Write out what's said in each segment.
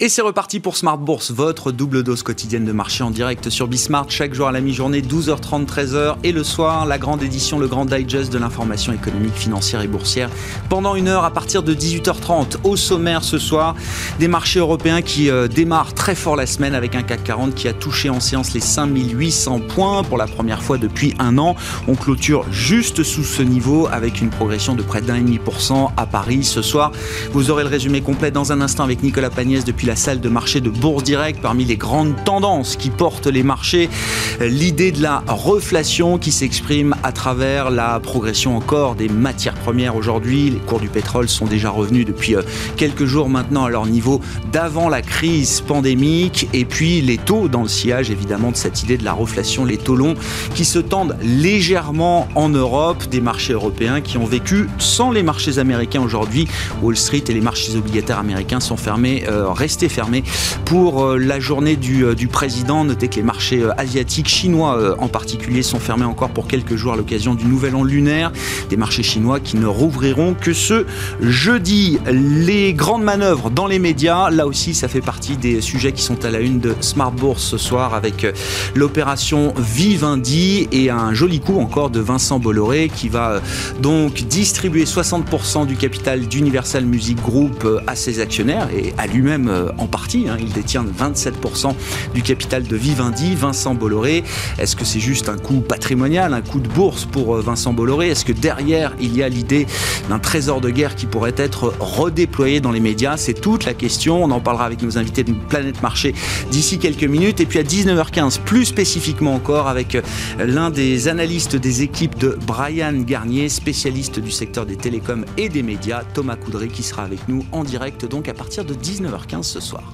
Et c'est reparti pour Smart Bourse, votre double dose quotidienne de marché en direct sur Bismart, chaque jour à la mi-journée, 12h30, 13h, et le soir, la grande édition, le grand digest de l'information économique, financière et boursière, pendant une heure à partir de 18h30. Au sommaire ce soir, des marchés européens qui euh, démarrent très fort la semaine avec un CAC 40 qui a touché en séance les 5800 points pour la première fois depuis un an. On clôture juste sous ce niveau avec une progression de près d'un demi pour cent à Paris ce soir. Vous aurez le résumé complet dans un instant avec Nicolas Pagnès depuis la salle de marché de Bourse Direct parmi les grandes tendances qui portent les marchés. L'idée de la reflation qui s'exprime à travers la progression encore des matières premières aujourd'hui. Les cours du pétrole sont déjà revenus depuis euh, quelques jours maintenant à leur niveau d'avant la crise pandémique. Et puis les taux dans le sillage évidemment de cette idée de la reflation, les taux longs qui se tendent légèrement en Europe, des marchés européens qui ont vécu sans les marchés américains aujourd'hui. Wall Street et les marchés obligataires américains sont fermés, euh, restés fermé pour euh, la journée du, euh, du, président. Notez que les marchés euh, asiatiques, chinois en particulier, sont fermés encore pour quelques jours à l'occasion du nouvel an lunaire. Des marchés chinois qui ne rouvriront que ce jeudi. Les grandes manœuvres dans les médias, là aussi, ça fait partie des sujets qui sont à la une de Smart Bourse ce soir avec l'opération Vivendi et un joli coup encore de Vincent Bolloré qui va donc distribuer 60% du capital d'Universal Music Group à ses actionnaires et à lui-même en partie. Il détient 27% du capital de Vivendi, Vincent Bolloré. Est-ce que c'est juste un coup patrimonial, un coup de bourse pour euh, Vincent Bolloré? Est-ce que derrière, il y a l'idée d'un trésor de guerre qui pourrait être redéployé dans les médias? C'est toute la question. On en parlera avec nos invités de Planète Marché d'ici quelques minutes. Et puis à 19h15, plus spécifiquement encore, avec euh, l'un des analystes des équipes de Brian Garnier, spécialiste du secteur des télécoms et des médias, Thomas Coudray, qui sera avec nous en direct donc à partir de 19h15 soir.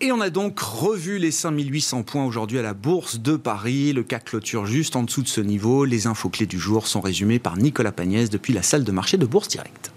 Et on a donc revu les 5800 points aujourd'hui à la Bourse de Paris. Le CAC clôture juste en dessous de ce niveau. Les infos clés du jour sont résumées par Nicolas Pagnès depuis la salle de marché de Bourse Direct.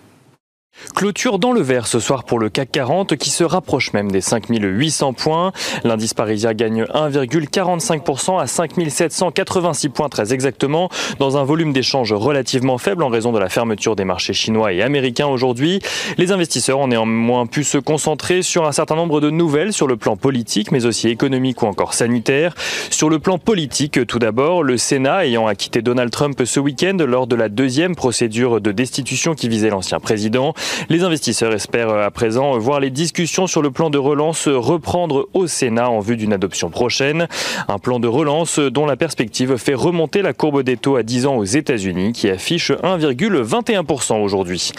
Clôture dans le vert ce soir pour le CAC 40 qui se rapproche même des 5800 points. L'indice parisien gagne 1,45% à 5786 points très exactement dans un volume d'échange relativement faible en raison de la fermeture des marchés chinois et américains aujourd'hui. Les investisseurs ont néanmoins pu se concentrer sur un certain nombre de nouvelles sur le plan politique mais aussi économique ou encore sanitaire. Sur le plan politique tout d'abord, le Sénat ayant acquitté Donald Trump ce week-end lors de la deuxième procédure de destitution qui visait l'ancien président. Les investisseurs espèrent euh, à présent voir les discussions sur le plan de relance reprendre au Sénat en vue d'une adoption prochaine. Un plan de relance dont la perspective fait remonter la courbe des taux à 10 ans aux États-Unis qui affiche 1,21% aujourd'hui.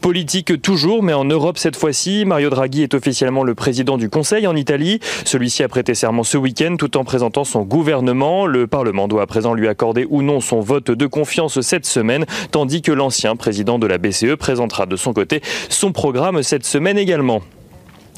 Politique toujours, mais en Europe cette fois-ci. Mario Draghi est officiellement le président du Conseil en Italie. Celui-ci a prêté serment ce week-end tout en présentant son gouvernement. Le Parlement doit à présent lui accorder ou non son vote de confiance cette semaine, tandis que l'ancien président de la BCE présentera de son côté son programme cette semaine également.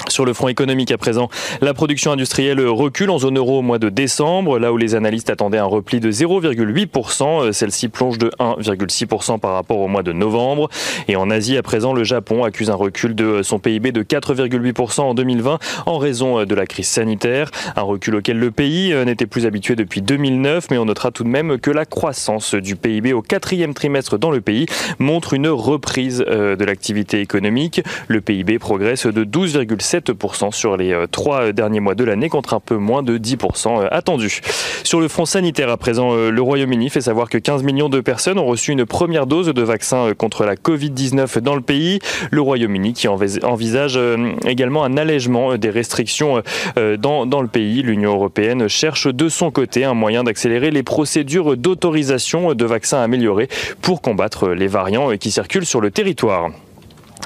Sur le front économique à présent, la production industrielle recule en zone euro au mois de décembre, là où les analystes attendaient un repli de 0,8%. Celle-ci plonge de 1,6% par rapport au mois de novembre. Et en Asie à présent, le Japon accuse un recul de son PIB de 4,8% en 2020 en raison de la crise sanitaire. Un recul auquel le pays n'était plus habitué depuis 2009, mais on notera tout de même que la croissance du PIB au quatrième trimestre dans le pays montre une reprise euh, de l'activité économique. Le PIB progresse de 12,7 7% sur les euh, trois euh, derniers mois de l'année contre un peu moins de 10% euh, attendu. Sur le front sanitaire à présent, le Royaume-Uni fait savoir que 15 millions de personnes ont reçu une première dose de vaccin contre la Covid-19 dans le pays. Le Royaume-Uni qui envisage également un allègement des restrictions dans, dans le pays. L'Union européenne cherche de son côté un moyen d'accélérer les procédures d'autorisation de vaccins améliorés pour combattre les variants qui circulent sur le territoire.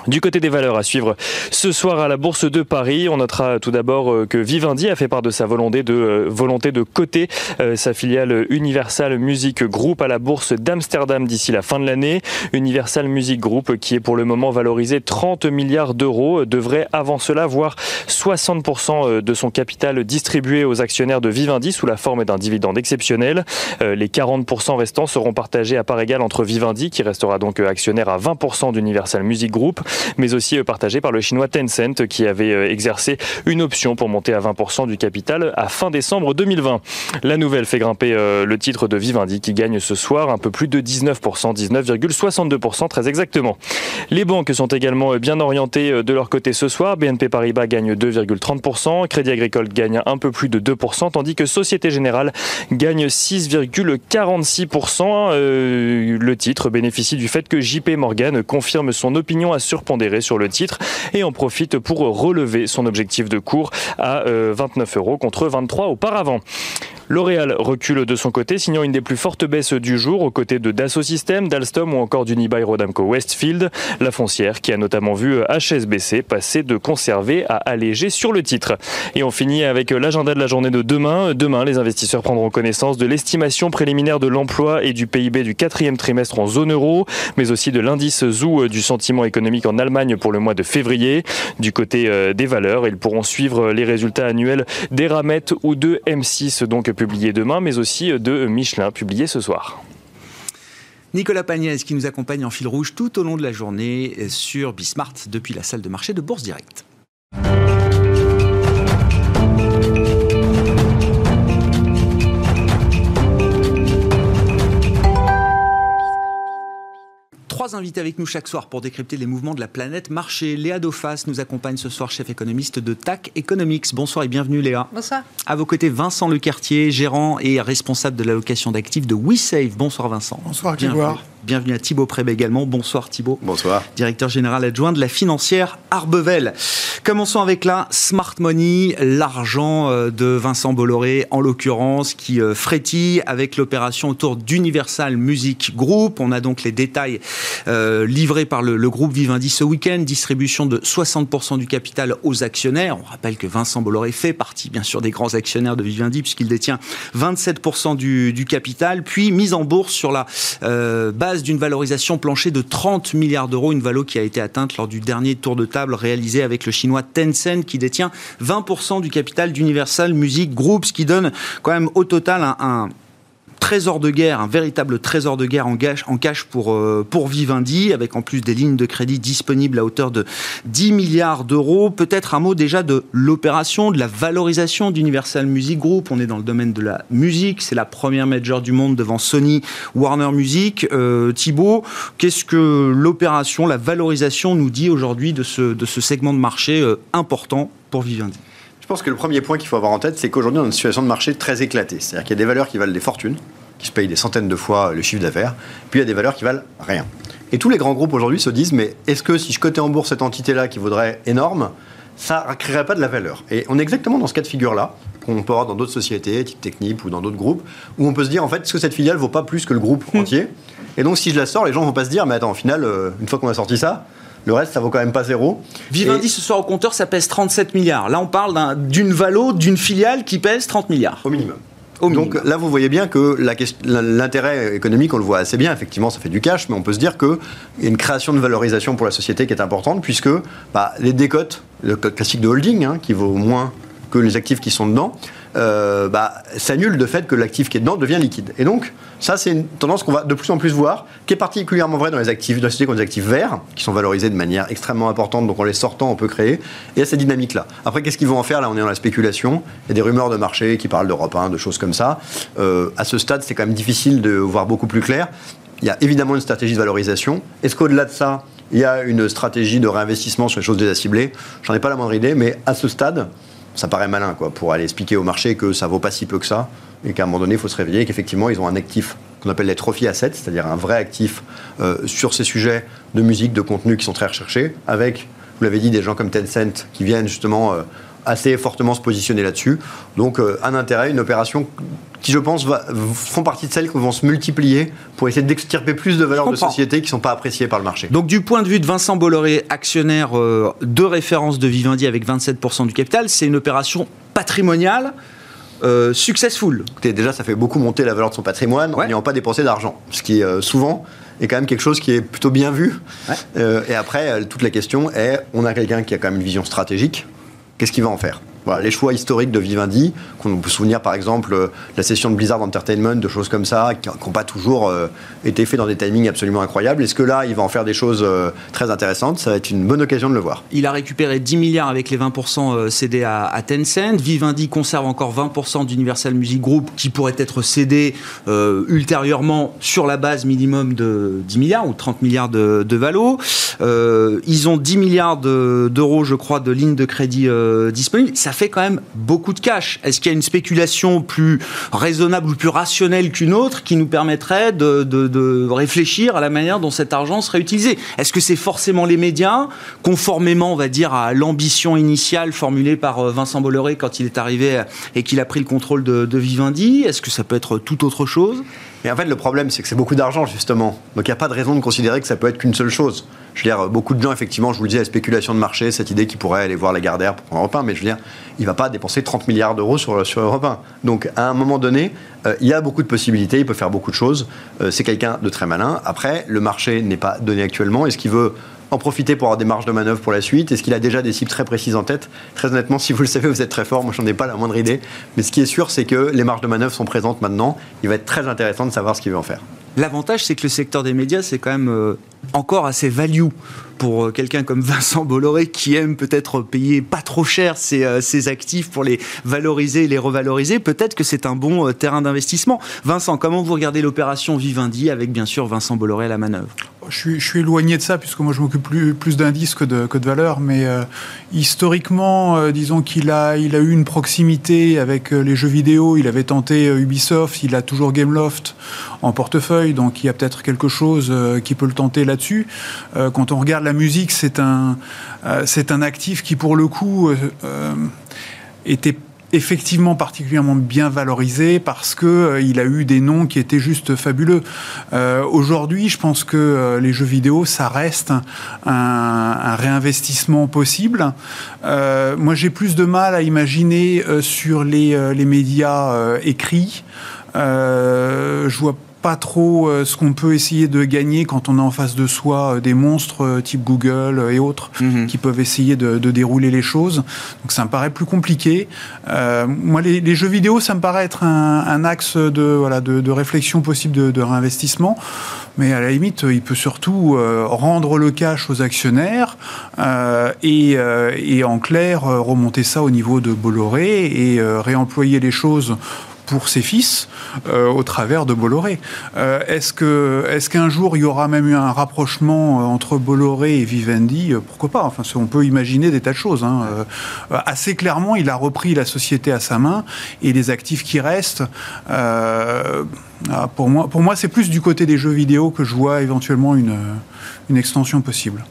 Du côté des valeurs à suivre ce soir à la Bourse de Paris, on notera tout d'abord euh, que Vivendi a fait part de sa volonté de, euh, volonté de coter euh, sa filiale Universal Music Group à la Bourse d'Amsterdam d'ici la fin de l'année. Universal Music Group, qui est pour le moment valorisé 30 milliards d'euros, devrait avant cela voir 60% de son capital distribué aux actionnaires de Vivendi sous la forme d'un dividende exceptionnel. Les 40% restants seront partagés à part égale entre Vivendi, qui restera donc actionnaire à 20% d'Universal Music Group, mais aussi euh, partagé par le chinois Tencent qui avait euh, exercé une option pour monter à 20% du capital à fin décembre 2020. La nouvelle fait grimper euh, le titre de Vivendi qui gagne ce soir un peu plus de 19%, 19,62% très exactement. Les banques sont également bien orientées de leur côté ce soir. BNP Paribas gagne 2,30%, Crédit Agricole gagne un peu plus de 2%, tandis que Société Générale gagne 6,46%. le titre bénéficie du fait que JP Morgan confirme son opinion à sur pondéré sur le titre et en profite pour relever son objectif de cours à 29 euh, euros contre 23 auparavant. L'Oréal recule de son côté, signant une des plus fortes baisses du jour aux côtés de Dassault Systèmes, d'Alstom ou encore d'Unibail Rodamco Westfield. La foncière qui a notamment vu HSBC passer de conserver à alléger sur le titre. Et on finit avec l'agenda de la journée de demain. Demain, les investisseurs prendront connaissance de l'estimation préliminaire de l'emploi et du PIB du quatrième trimestre en zone euro, mais aussi de l'indice ZOO du sentiment économique en Allemagne pour le mois de février. Du côté euh, des valeurs, ils pourront suivre les résultats annuels d'Eramet ou de M6, donc publié demain, mais aussi de Michelin, publié ce soir. Nicolas Pagnès qui nous accompagne en fil rouge tout au long de la journée sur Bismart depuis la salle de marché de Bourse Directe. Trois invités avec nous chaque soir pour décrypter les mouvements de la planète marché. Léa Dauphas nous accompagne ce soir, chef économiste de TAC Economics. Bonsoir et bienvenue Léa. Bonsoir. À vos côtés, Vincent Lecartier, gérant et responsable de l'allocation d'actifs de WeSave. Bonsoir Vincent. Bonsoir Grégoire. Bienvenue à Thibaut Prébé également. Bonsoir Thibaut. Bonsoir. Directeur général adjoint de la financière Arbevel. Commençons avec la smart money, l'argent euh, de Vincent Bolloré en l'occurrence, qui euh, frétille avec l'opération autour d'Universal Music Group. On a donc les détails euh, livrés par le, le, groupe Vivendi ce week-end. Distribution de 60% du capital aux actionnaires. On rappelle que Vincent Bolloré fait partie bien sûr des grands actionnaires de Vivendi puisqu'il détient 27% du, du, capital. Puis mise en bourse sur la base d'une valorisation planchée de 30 milliards d'euros, une valeur qui a été atteinte lors du dernier tour de table réalisé avec le chinois Tencent qui détient 20% du capital d'Universal Music Group, ce qui donne quand même au total un trésor de guerre, un véritable trésor de guerre en, cash, pour, euh, pour Vivendi, avec en plus des lignes de crédit disponibles à hauteur de 10 milliards d'euros. Peut-être un mot déjà de l'opération, de la valorisation d'Universal Music Group. On est dans le domaine de la musique, c'est la première major du monde devant Sony, Warner Music. Euh, Thibault, qu'est-ce que l'opération, la valorisation nous dit aujourd'hui de ce, de ce segment de marché euh, important pour Vivendi? Pense que le premier point qu'il faut avoir en tête, c'est qu'aujourd'hui, on a une situation de marché très éclatée. C'est-à-dire qu'il y a des valeurs qui valent des fortunes, qui se payent des centaines de fois le chiffre d'affaires, puis il y a des valeurs qui valent rien. Et tous les grands groupes aujourd'hui se disent, mais est-ce que si je cotais en bourse cette entité-là qui vaudrait énorme, ça ne créerait pas de la valeur? Et on est exactement dans ce cas de figure-là, qu'on peut avoir dans d'autres sociétés, type Technip ou dans d'autres groupes, où on peut se dire, en fait, est-ce que cette filiale vaut pas plus que le groupe entier? Et donc, si je la sors, les gens vont pas se dire, mais attends, au final, euh, une fois qu'on a sorti ça, le reste, ça vaut quand même pas zéro. Vivendi, ce soir au compteur, ça pèse 37 milliards. Là, on parle d'une valo, d'une filiale qui pèse 30 milliards. Au minimum. Donc là, vous voyez bien que l'intérêt économique, on le voit assez bien. Effectivement, ça fait du cash, mais on peut se dire qu'il y a une création de valorisation pour la société qui est importante, puisque bah, les décotes, le classique de holding, hein, qui vaut moins que les actifs qui sont dedans, euh, bah, s'annule de fait que l'actif qui est dedans devient liquide. Et donc, ça, c'est une tendance qu'on va de plus en plus voir, qui est particulièrement vraie dans les actifs, dans les sociétés qui ont des actifs verts, qui sont valorisés de manière extrêmement importante, donc en les sortant, on peut créer. Et a cette dynamique-là. Après, qu'est-ce qu'ils vont en faire? Là, on est dans la spéculation. Il y a des rumeurs de marché qui parlent d'Europe 1, de choses comme ça. Euh, à ce stade, c'est quand même difficile de voir beaucoup plus clair. Il y a évidemment une stratégie de valorisation. Est-ce qu'au-delà de ça, il y a une stratégie de réinvestissement sur les choses déjà ciblées? J'en ai pas la moindre idée, mais à ce stade, ça paraît malin quoi, pour aller expliquer au marché que ça vaut pas si peu que ça et qu'à un moment donné, il faut se réveiller qu'effectivement, ils ont un actif qu'on appelle les trophy assets, c'est-à-dire un vrai actif euh, sur ces sujets de musique, de contenu qui sont très recherchés, avec, vous l'avez dit, des gens comme Tencent qui viennent justement euh, assez fortement se positionner là-dessus. Donc un intérêt, une opération qui, je pense, va, font partie de celles qui vont se multiplier pour essayer d'extirper plus de valeurs de société qui ne sont pas appréciées par le marché. Donc, du point de vue de Vincent Bolloré, actionnaire de référence de Vivendi avec 27% du capital, c'est une opération patrimoniale euh, successful. Écoutez, déjà, ça fait beaucoup monter la valeur de son patrimoine en n'ayant pas dépensé d'argent. Ce qui, euh, souvent, est quand même quelque chose qui est plutôt bien vu. Euh, et après, toute la question est on a quelqu'un qui a quand même une vision stratégique. Qu'est-ce qu'il va en faire? Les choix historiques de Vivendi, qu'on peut souvenir par exemple euh, la session de Blizzard Entertainment, de choses comme ça, qui n'ont pas toujours euh, été faits dans des timings absolument incroyables. Est-ce que là, il va en faire des choses euh, très intéressantes? Ça va être une bonne occasion de le voir. Il a récupéré 10 milliards avec les 20% cédés à, Tencent. Vivendi conserve encore 20% d'Universal Music Group qui pourrait être cédé ultérieurement sur la base minimum de 10 milliards ou 30 milliards de, valo. ils ont 10 milliards d'euros, je crois, de lignes de crédit disponibles. Fait quand même beaucoup de cash. Est-ce qu'il y a une spéculation plus raisonnable ou plus rationnelle qu'une autre qui nous permettrait de, réfléchir à la manière dont cet argent serait utilisé? Est-ce que c'est forcément les médias, conformément, on va dire, à l'ambition initiale formulée par euh, Vincent Bolloré quand il est arrivé et qu'il a pris le contrôle de, de Vivendi? Est-ce que ça peut être tout autre chose? Et en fait, le problème, c'est que c'est beaucoup d'argent, justement. Donc, il n'y a pas de raison de considérer que ça peut être qu'une seule chose. Je veux dire, beaucoup de gens, effectivement, je vous le disais, la spéculation de marché, cette idée qu'il pourrait aller voir la Gardère pour prendre Europe 1, mais je veux dire, il ne va pas dépenser 30 milliards d'euros sur, sur Europe 1. Donc, à un moment donné, euh, il y a beaucoup de possibilités, il peut faire beaucoup de choses. Euh, c'est quelqu'un de très malin. Après, le marché n'est pas donné actuellement. Est-ce qu'il veut en profiter pour avoir des marges de manœuvre pour la suite Est-ce qu'il a déjà des cibles très précises en tête? Très honnêtement, si vous le savez, vous êtes très fort. Moi, je n'en ai pas la moindre idée. Mais ce qui est sûr, c'est que les marges de manœuvre sont présentes maintenant. Il va être très intéressant de savoir ce qu'il veut en faire. L'avantage, c'est que le secteur des médias, c'est quand même euh, encore assez value pour euh, quelqu'un comme Vincent Bolloré qui aime peut-être payer pas trop cher ses, euh, actifs pour les valoriser et les revaloriser, peut-être que c'est un bon terrain d'investissement. Vincent, comment vous regardez l'opération Vivendi avec bien sûr Vincent Bolloré à la manœuvre? Je suis, éloigné de ça, puisque moi je m'occupe plus, d'indices que de, valeurs, mais euh, historiquement, euh, disons qu'il a, eu une proximité avec euh, les jeux vidéo, il avait tenté Ubisoft, il a toujours Gameloft en portefeuille, donc il y a peut-être quelque chose qui peut le tenter là-dessus. quand on regarde la musique, c'est un, c'est un actif qui pour le coup était effectivement particulièrement bien valorisé parce que euh, il a eu des noms qui étaient juste fabuleux. Euh, Aujourd'hui, je pense que euh, les jeux vidéo, ça reste un, réinvestissement possible. Euh, moi, j'ai plus de mal à imaginer euh, sur les, les médias écrits. je vois pas trop euh, ce qu'on peut essayer de gagner quand on a en face de soi euh, des monstres euh, type Google et autres mhm. qui peuvent essayer de, dérouler les choses. Donc ça me paraît plus compliqué. moi, les, jeux vidéo, ça me paraît être un, axe de, voilà, de, réflexion possible de, réinvestissement. Mais à la limite, il peut surtout rendre le cash aux actionnaires et, et, en clair remonter ça au niveau de Bolloré et réemployer les choses pour ses fils euh, au travers de Bolloré. Euh, est-ce que est-ce qu'un jour il y aura même eu un rapprochement euh, entre Bolloré et Vivendi? Pourquoi pas? Enfin, on peut imaginer des tas de choses. Hein. assez clairement, il a repris la société à sa main et les actifs qui restent. pour moi, pour moi, c'est plus du côté des jeux vidéo que je vois éventuellement une une extension possible.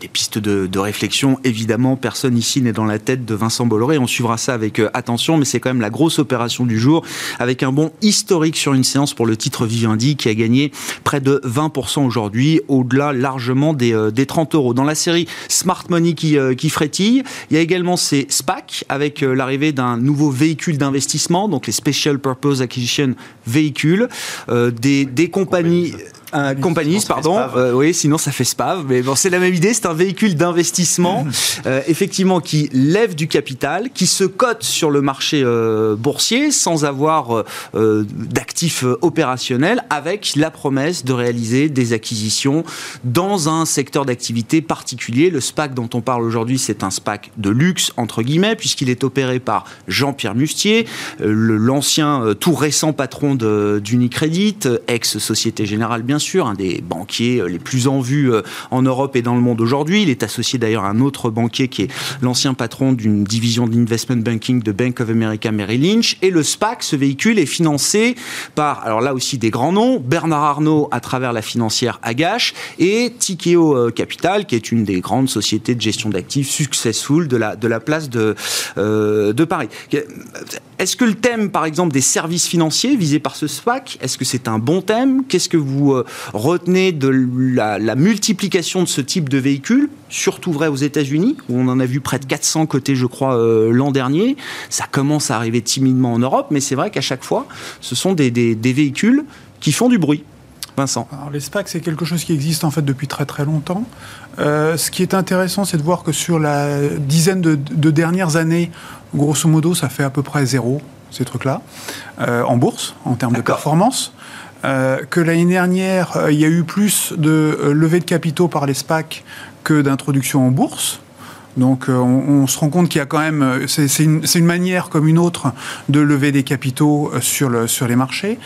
Des pistes de, réflexion, évidemment, personne ici n'est dans la tête de Vincent Bolloré. On suivra ça avec euh, attention, mais c'est quand même la grosse opération du jour, avec un bon historique sur une séance pour le titre Vivendi qui a gagné près de 20% aujourd'hui, au-delà largement des, 30 euh, euros. Dans la série Smart Money qui, euh, qui frétille, il y a également ces SPAC avec l'arrivée d'un nouveau véhicule d'investissement, donc les Special Purpose Acquisition Véhicules, des, des compagnies un compagnie, pardon. Euh, oui, sinon ça fait SPAV. Mais bon, c'est la même idée. C'est un véhicule d'investissement, euh, effectivement, qui lève du capital, qui se cote sur le marché euh, boursier sans avoir d'actifs opérationnels, avec la promesse de réaliser des acquisitions dans un secteur d'activité particulier. Le SPAC dont on parle aujourd'hui, c'est un SPAC de luxe entre guillemets, puisqu'il est opéré par Jean-Pierre Mustier, l'ancien tout récent patron d'Unicredit, ex Société Générale bien bien sûr un des banquiers les plus en vue en Europe et dans le monde aujourd'hui. Il est associé d'ailleurs à un autre banquier qui est l'ancien patron d'une division d'investment banking de Bank of America Merrill Lynch. Et le SPAC, ce véhicule, est financé par, alors là aussi des grands noms, Bernard Arnault à travers la financière Agache et Tikeo Capital, qui est une des grandes sociétés de gestion d'actifs successful de la, place de Paris. Est-ce que le thème, par exemple, des services financiers visés par ce SPAC, est-ce que c'est un bon thème? Qu'est-ce que vous euh, retenez de la, multiplication de ce type de véhicules Surtout vrai aux États-Unis, où on en a vu près de 400 côtés, je crois, euh, l'an dernier? Ça commence à arriver timidement en Europe, mais c'est vrai qu'à chaque fois, ce sont des, véhicules qui font du bruit. Vincent. Alors, les SPAC, c'est quelque chose qui existe en fait depuis très très longtemps. Euh, ce qui est intéressant, c'est de voir que sur la dizaine de, de dernières années, Grosso modo, ça fait à peu près zéro, ces trucs-là, euh, en bourse, en termes de performance. Euh, que l'année dernière, il y a eu plus de levées de capitaux par les SPAC que d'introduction en bourse. Donc on, se rend compte qu'il y a quand même, c'est une, une, manière comme une autre de lever des capitaux sur, le, sur les marchés.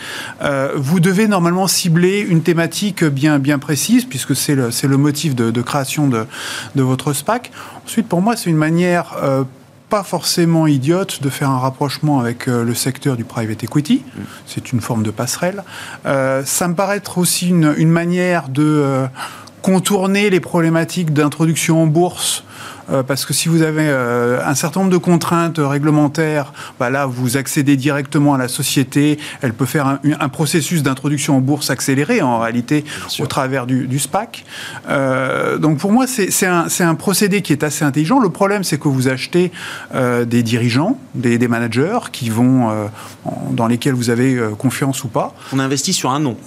vous devez normalement cibler une thématique bien, bien précise, puisque c'est le, le motif de, création de, de, votre SPAC. Ensuite, pour moi, c'est une manière pas forcément idiote de faire un rapprochement avec euh, le secteur du private equity. C'est une forme de passerelle. Euh, ça me paraît être aussi une, une manière de euh, contourner les problématiques d'introduction en bourse euh, parce que si vous avez euh, un certain nombre de contraintes réglementaires, bah là, vous accédez directement à la société. Elle peut faire un, processus d'introduction en bourse accéléré, en réalité, au travers du, SPAC. Euh, donc pour moi, c'est un, un, procédé qui est assez intelligent. Le problème, c'est que vous achetez des dirigeants, des, des, managers qui vont, dans lesquels vous avez confiance ou pas. On investit sur un nom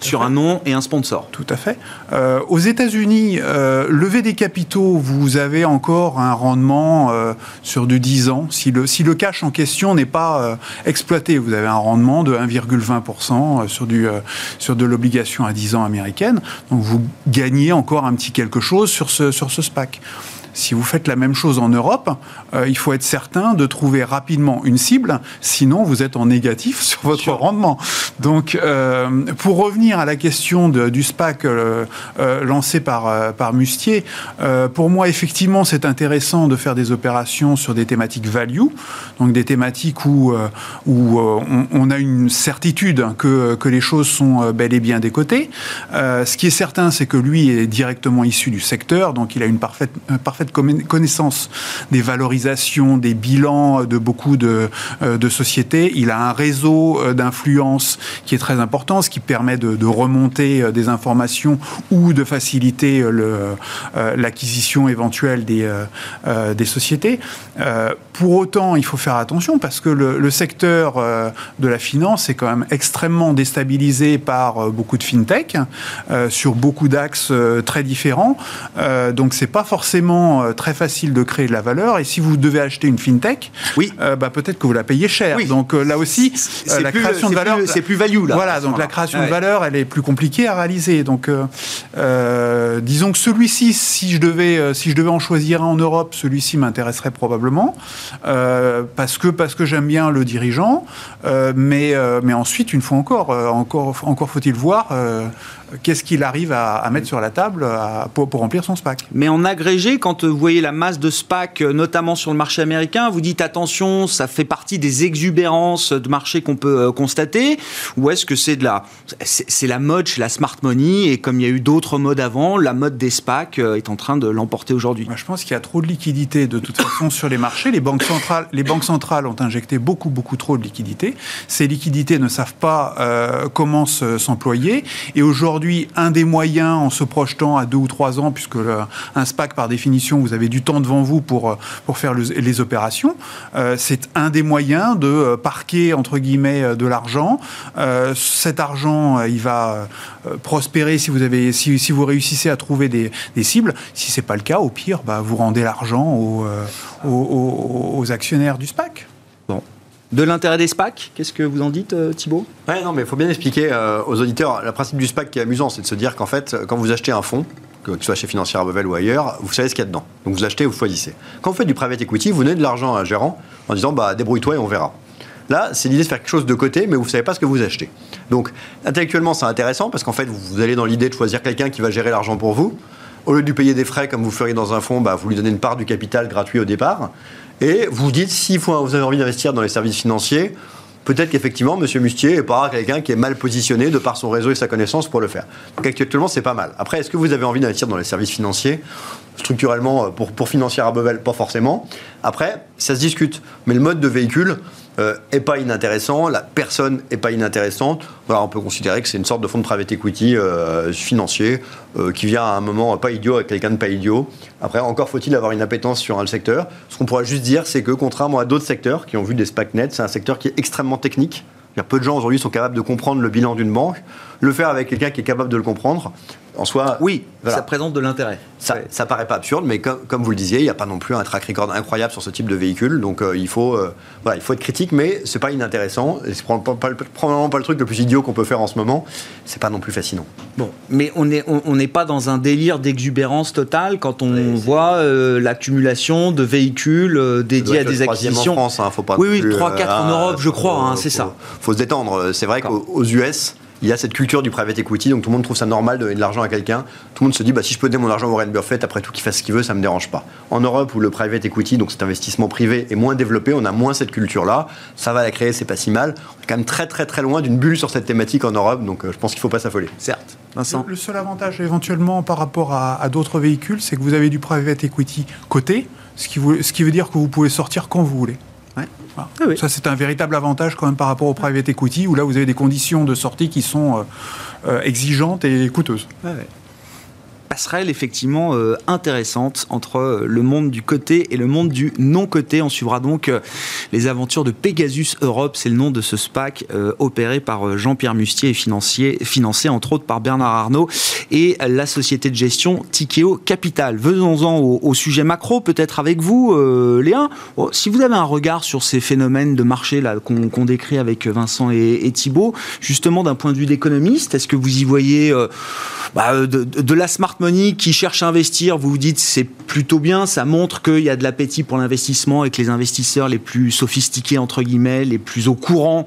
sur un nom et un sponsor. Tout à fait. Euh, aux États-Unis, euh, lever des capitaux, vous avez encore un rendement euh, sur du 10 ans? Si le, si le cash en question n'est pas exploité, vous avez un rendement de 1,20% sur, du, sur de l'obligation à 10 ans américaine. Donc vous gagnez encore un petit quelque chose sur ce, sur ce SPAC. Si vous faites la même chose en Europe, euh, il faut être certain de trouver rapidement une cible, sinon vous êtes en négatif sur votre rendement. Donc, euh, pour revenir à la question du SPAC euh, lancé par, par Mustier, pour moi, effectivement, c'est intéressant de faire des opérations sur des thématiques value, donc des thématiques où, où on, a une certitude que, que les choses sont bel et bien décotées. ce qui est certain, c'est que lui est directement issu du secteur, donc il a une parfaite, parfaite connaissance des valorisations, des bilans de beaucoup de, euh, sociétés. Il a un réseau euh, d'influence qui est très important, ce qui permet de, remonter euh, des informations ou de faciliter l'acquisition éventuelle des, des sociétés. Pour autant, il faut faire attention parce que le, secteur de la finance est quand même extrêmement déstabilisé par beaucoup de fintech sur beaucoup d'axes très différents. donc, c'est pas forcément euh, très facile de créer de la valeur. Et si vous devez acheter une fintech, oui. Euh, bah, peut-être que vous la payez cher. Donc euh, là aussi, la création de valeur, c'est plus value là. Voilà, donc la création de valeur, elle est plus compliquée à réaliser. Donc disons que celui-ci, si je devais, si je devais en choisir un en Europe, celui-ci m'intéresserait probablement parce que parce que j'aime bien le dirigeant. Mais mais ensuite, une fois encore, encore encore faut-il voir qu'est-ce qu'il arrive à, mettre sur la table pour, remplir son SPAC. Mais en agrégé, quand vous voyez la masse de SPAC, notamment sur le marché américain, vous dites attention, ça fait partie des exubérances de marché qu'on peut euh, constater, ou est-ce que c'est de la, c'est la mode chez la smart money et comme il y a eu d'autres modes avant, la mode des SPAC euh, est en train de l'emporter aujourd'hui? Je pense qu'il y a trop de liquidités de toute façon sur les marchés. Les banques centrales, les banques centrales ont injecté beaucoup beaucoup trop de liquidités. Ces liquidités ne savent pas euh, comment s'employer et aujourd'hui un des moyens en se projetant à deux ou trois ans, puisque un SPAC, par définition, vous avez du temps devant vous pour, euh, pour faire les opérations. Euh, c'est un des moyens de euh, parquer, entre guillemets, de l'argent. cet argent, il va prospérer si vous, avez, si, si vous réussissez à trouver des, cibles. Si ce n'est pas le cas, au pire, bah, vous rendez l'argent aux, aux actionnaires du SPAC. Bon, de l'intérêt des SPAC, qu'est-ce que vous en dites, euh, Thibault? Ouais, non, mais il faut bien expliquer euh, aux auditeurs. Le principe du SPAC qui est amusant, c'est de se dire qu'en fait, quand vous achetez un fonds, que ce soit chez Financière Bevel ou ailleurs, vous savez ce qu'il y a dedans. Donc vous achetez, vous choisissez. Quand vous faites du private equity, vous donnez de l'argent à un gérant en disant bah, débrouille-toi et on verra. Là, c'est l'idée de faire quelque chose de côté, mais vous ne savez pas ce que vous achetez. Donc, intellectuellement, c'est intéressant parce qu'en fait, vous allez dans l'idée de choisir quelqu'un qui va gérer l'argent pour vous. Au lieu de lui payer des frais comme vous feriez dans un fonds, bah, vous lui donnez une part du capital gratuit au départ. Et vous dites, si vous avez envie d'investir dans les services financiers, peut-être qu'effectivement, M. Mustier n'est pas quelqu'un qui est mal positionné de par son réseau et sa connaissance pour le faire. Donc actuellement, c'est pas mal. Après, est-ce que vous avez envie d'investir dans les services financiers? Structurellement, pour, pour financier à Bevel, pas forcément. Après, ça se discute. Mais le mode de véhicule, euh, est pas inintéressant, la personne est pas inintéressante. Voilà, on peut considérer que c'est une sorte de fonds de private equity euh, financier euh, qui vient à un moment pas idiot avec quelqu'un de pas idiot. Après, encore faut-il avoir une appétence sur un secteur. Ce qu'on pourrait juste dire, c'est que contrairement à d'autres secteurs qui ont vu des SPAC nets, c'est un secteur qui est extrêmement technique. Peu de gens aujourd'hui sont capables de comprendre le bilan d'une banque. Le faire avec quelqu'un qui est capable de le comprendre, en soi. Oui, ça présente de l'intérêt. Ça, ça paraît pas absurde, mais comme, vous le disiez, il n'y a pas non plus un track record incroyable sur ce type de véhicule. Donc euh, il, faut, euh, voilà, il faut être critique, mais c'est pas inintéressant. Et c'est probablement pas le truc le plus idiot qu'on peut faire en ce moment. C'est pas non plus fascinant. Bon, mais on n'est on, pas dans un délire d'exubérance totale quand on voit euh, l'accumulation de véhicules dédiés à des acquisitions. en France, hein, faut pas oui, oui, 3-4 en Europe, je crois, hein, c'est ça. Faut se détendre. C'est vrai qu'aux US, il y a cette culture du private equity, donc tout le monde trouve ça normal de donner de l'argent à quelqu'un. Tout le monde se dit, bah, si je peux donner mon argent à Warren Buffett, après tout, qu'il fasse ce qu'il veut, ça ne me dérange pas. En Europe, où le private equity, donc cet investissement privé, est moins développé, on a moins cette culture-là. Ça va la créer, c'est pas si mal. On est quand même très, très, très loin d'une bulle sur cette thématique en Europe, donc euh, je pense qu'il ne faut pas s'affoler. Certes. Vincent. Le, seul avantage éventuellement par rapport à, d'autres véhicules, c'est que vous avez du private equity côté, ce qui, ce qui veut dire que vous pouvez sortir quand vous voulez. Ah Ça, c'est un véritable avantage quand même par rapport au private equity, où là, vous avez des conditions de sortie qui sont euh, euh, exigeantes et coûteuses passerelle effectivement euh, intéressante entre euh, le monde du côté et le monde du non-côté. On suivra donc euh, les aventures de Pegasus Europe, c'est le nom de ce SPAC opéré par Jean-Pierre Mustier et financé entre autres par Bernard Arnault et la société de gestion Tikeo Capital. Venons-en au, sujet macro, peut-être avec vous, Léa. Oh, si vous avez un regard sur ces phénomènes de marché qu'on décrit avec Vincent et, et Thibault, justement d'un point de vue d'économiste, est-ce que vous y voyez bah, de, de la smart qui cherche à investir, vous vous dites c'est plutôt bien, ça montre qu'il y a de l'appétit pour l'investissement et que les investisseurs les plus sophistiqués, entre guillemets, les plus au courant,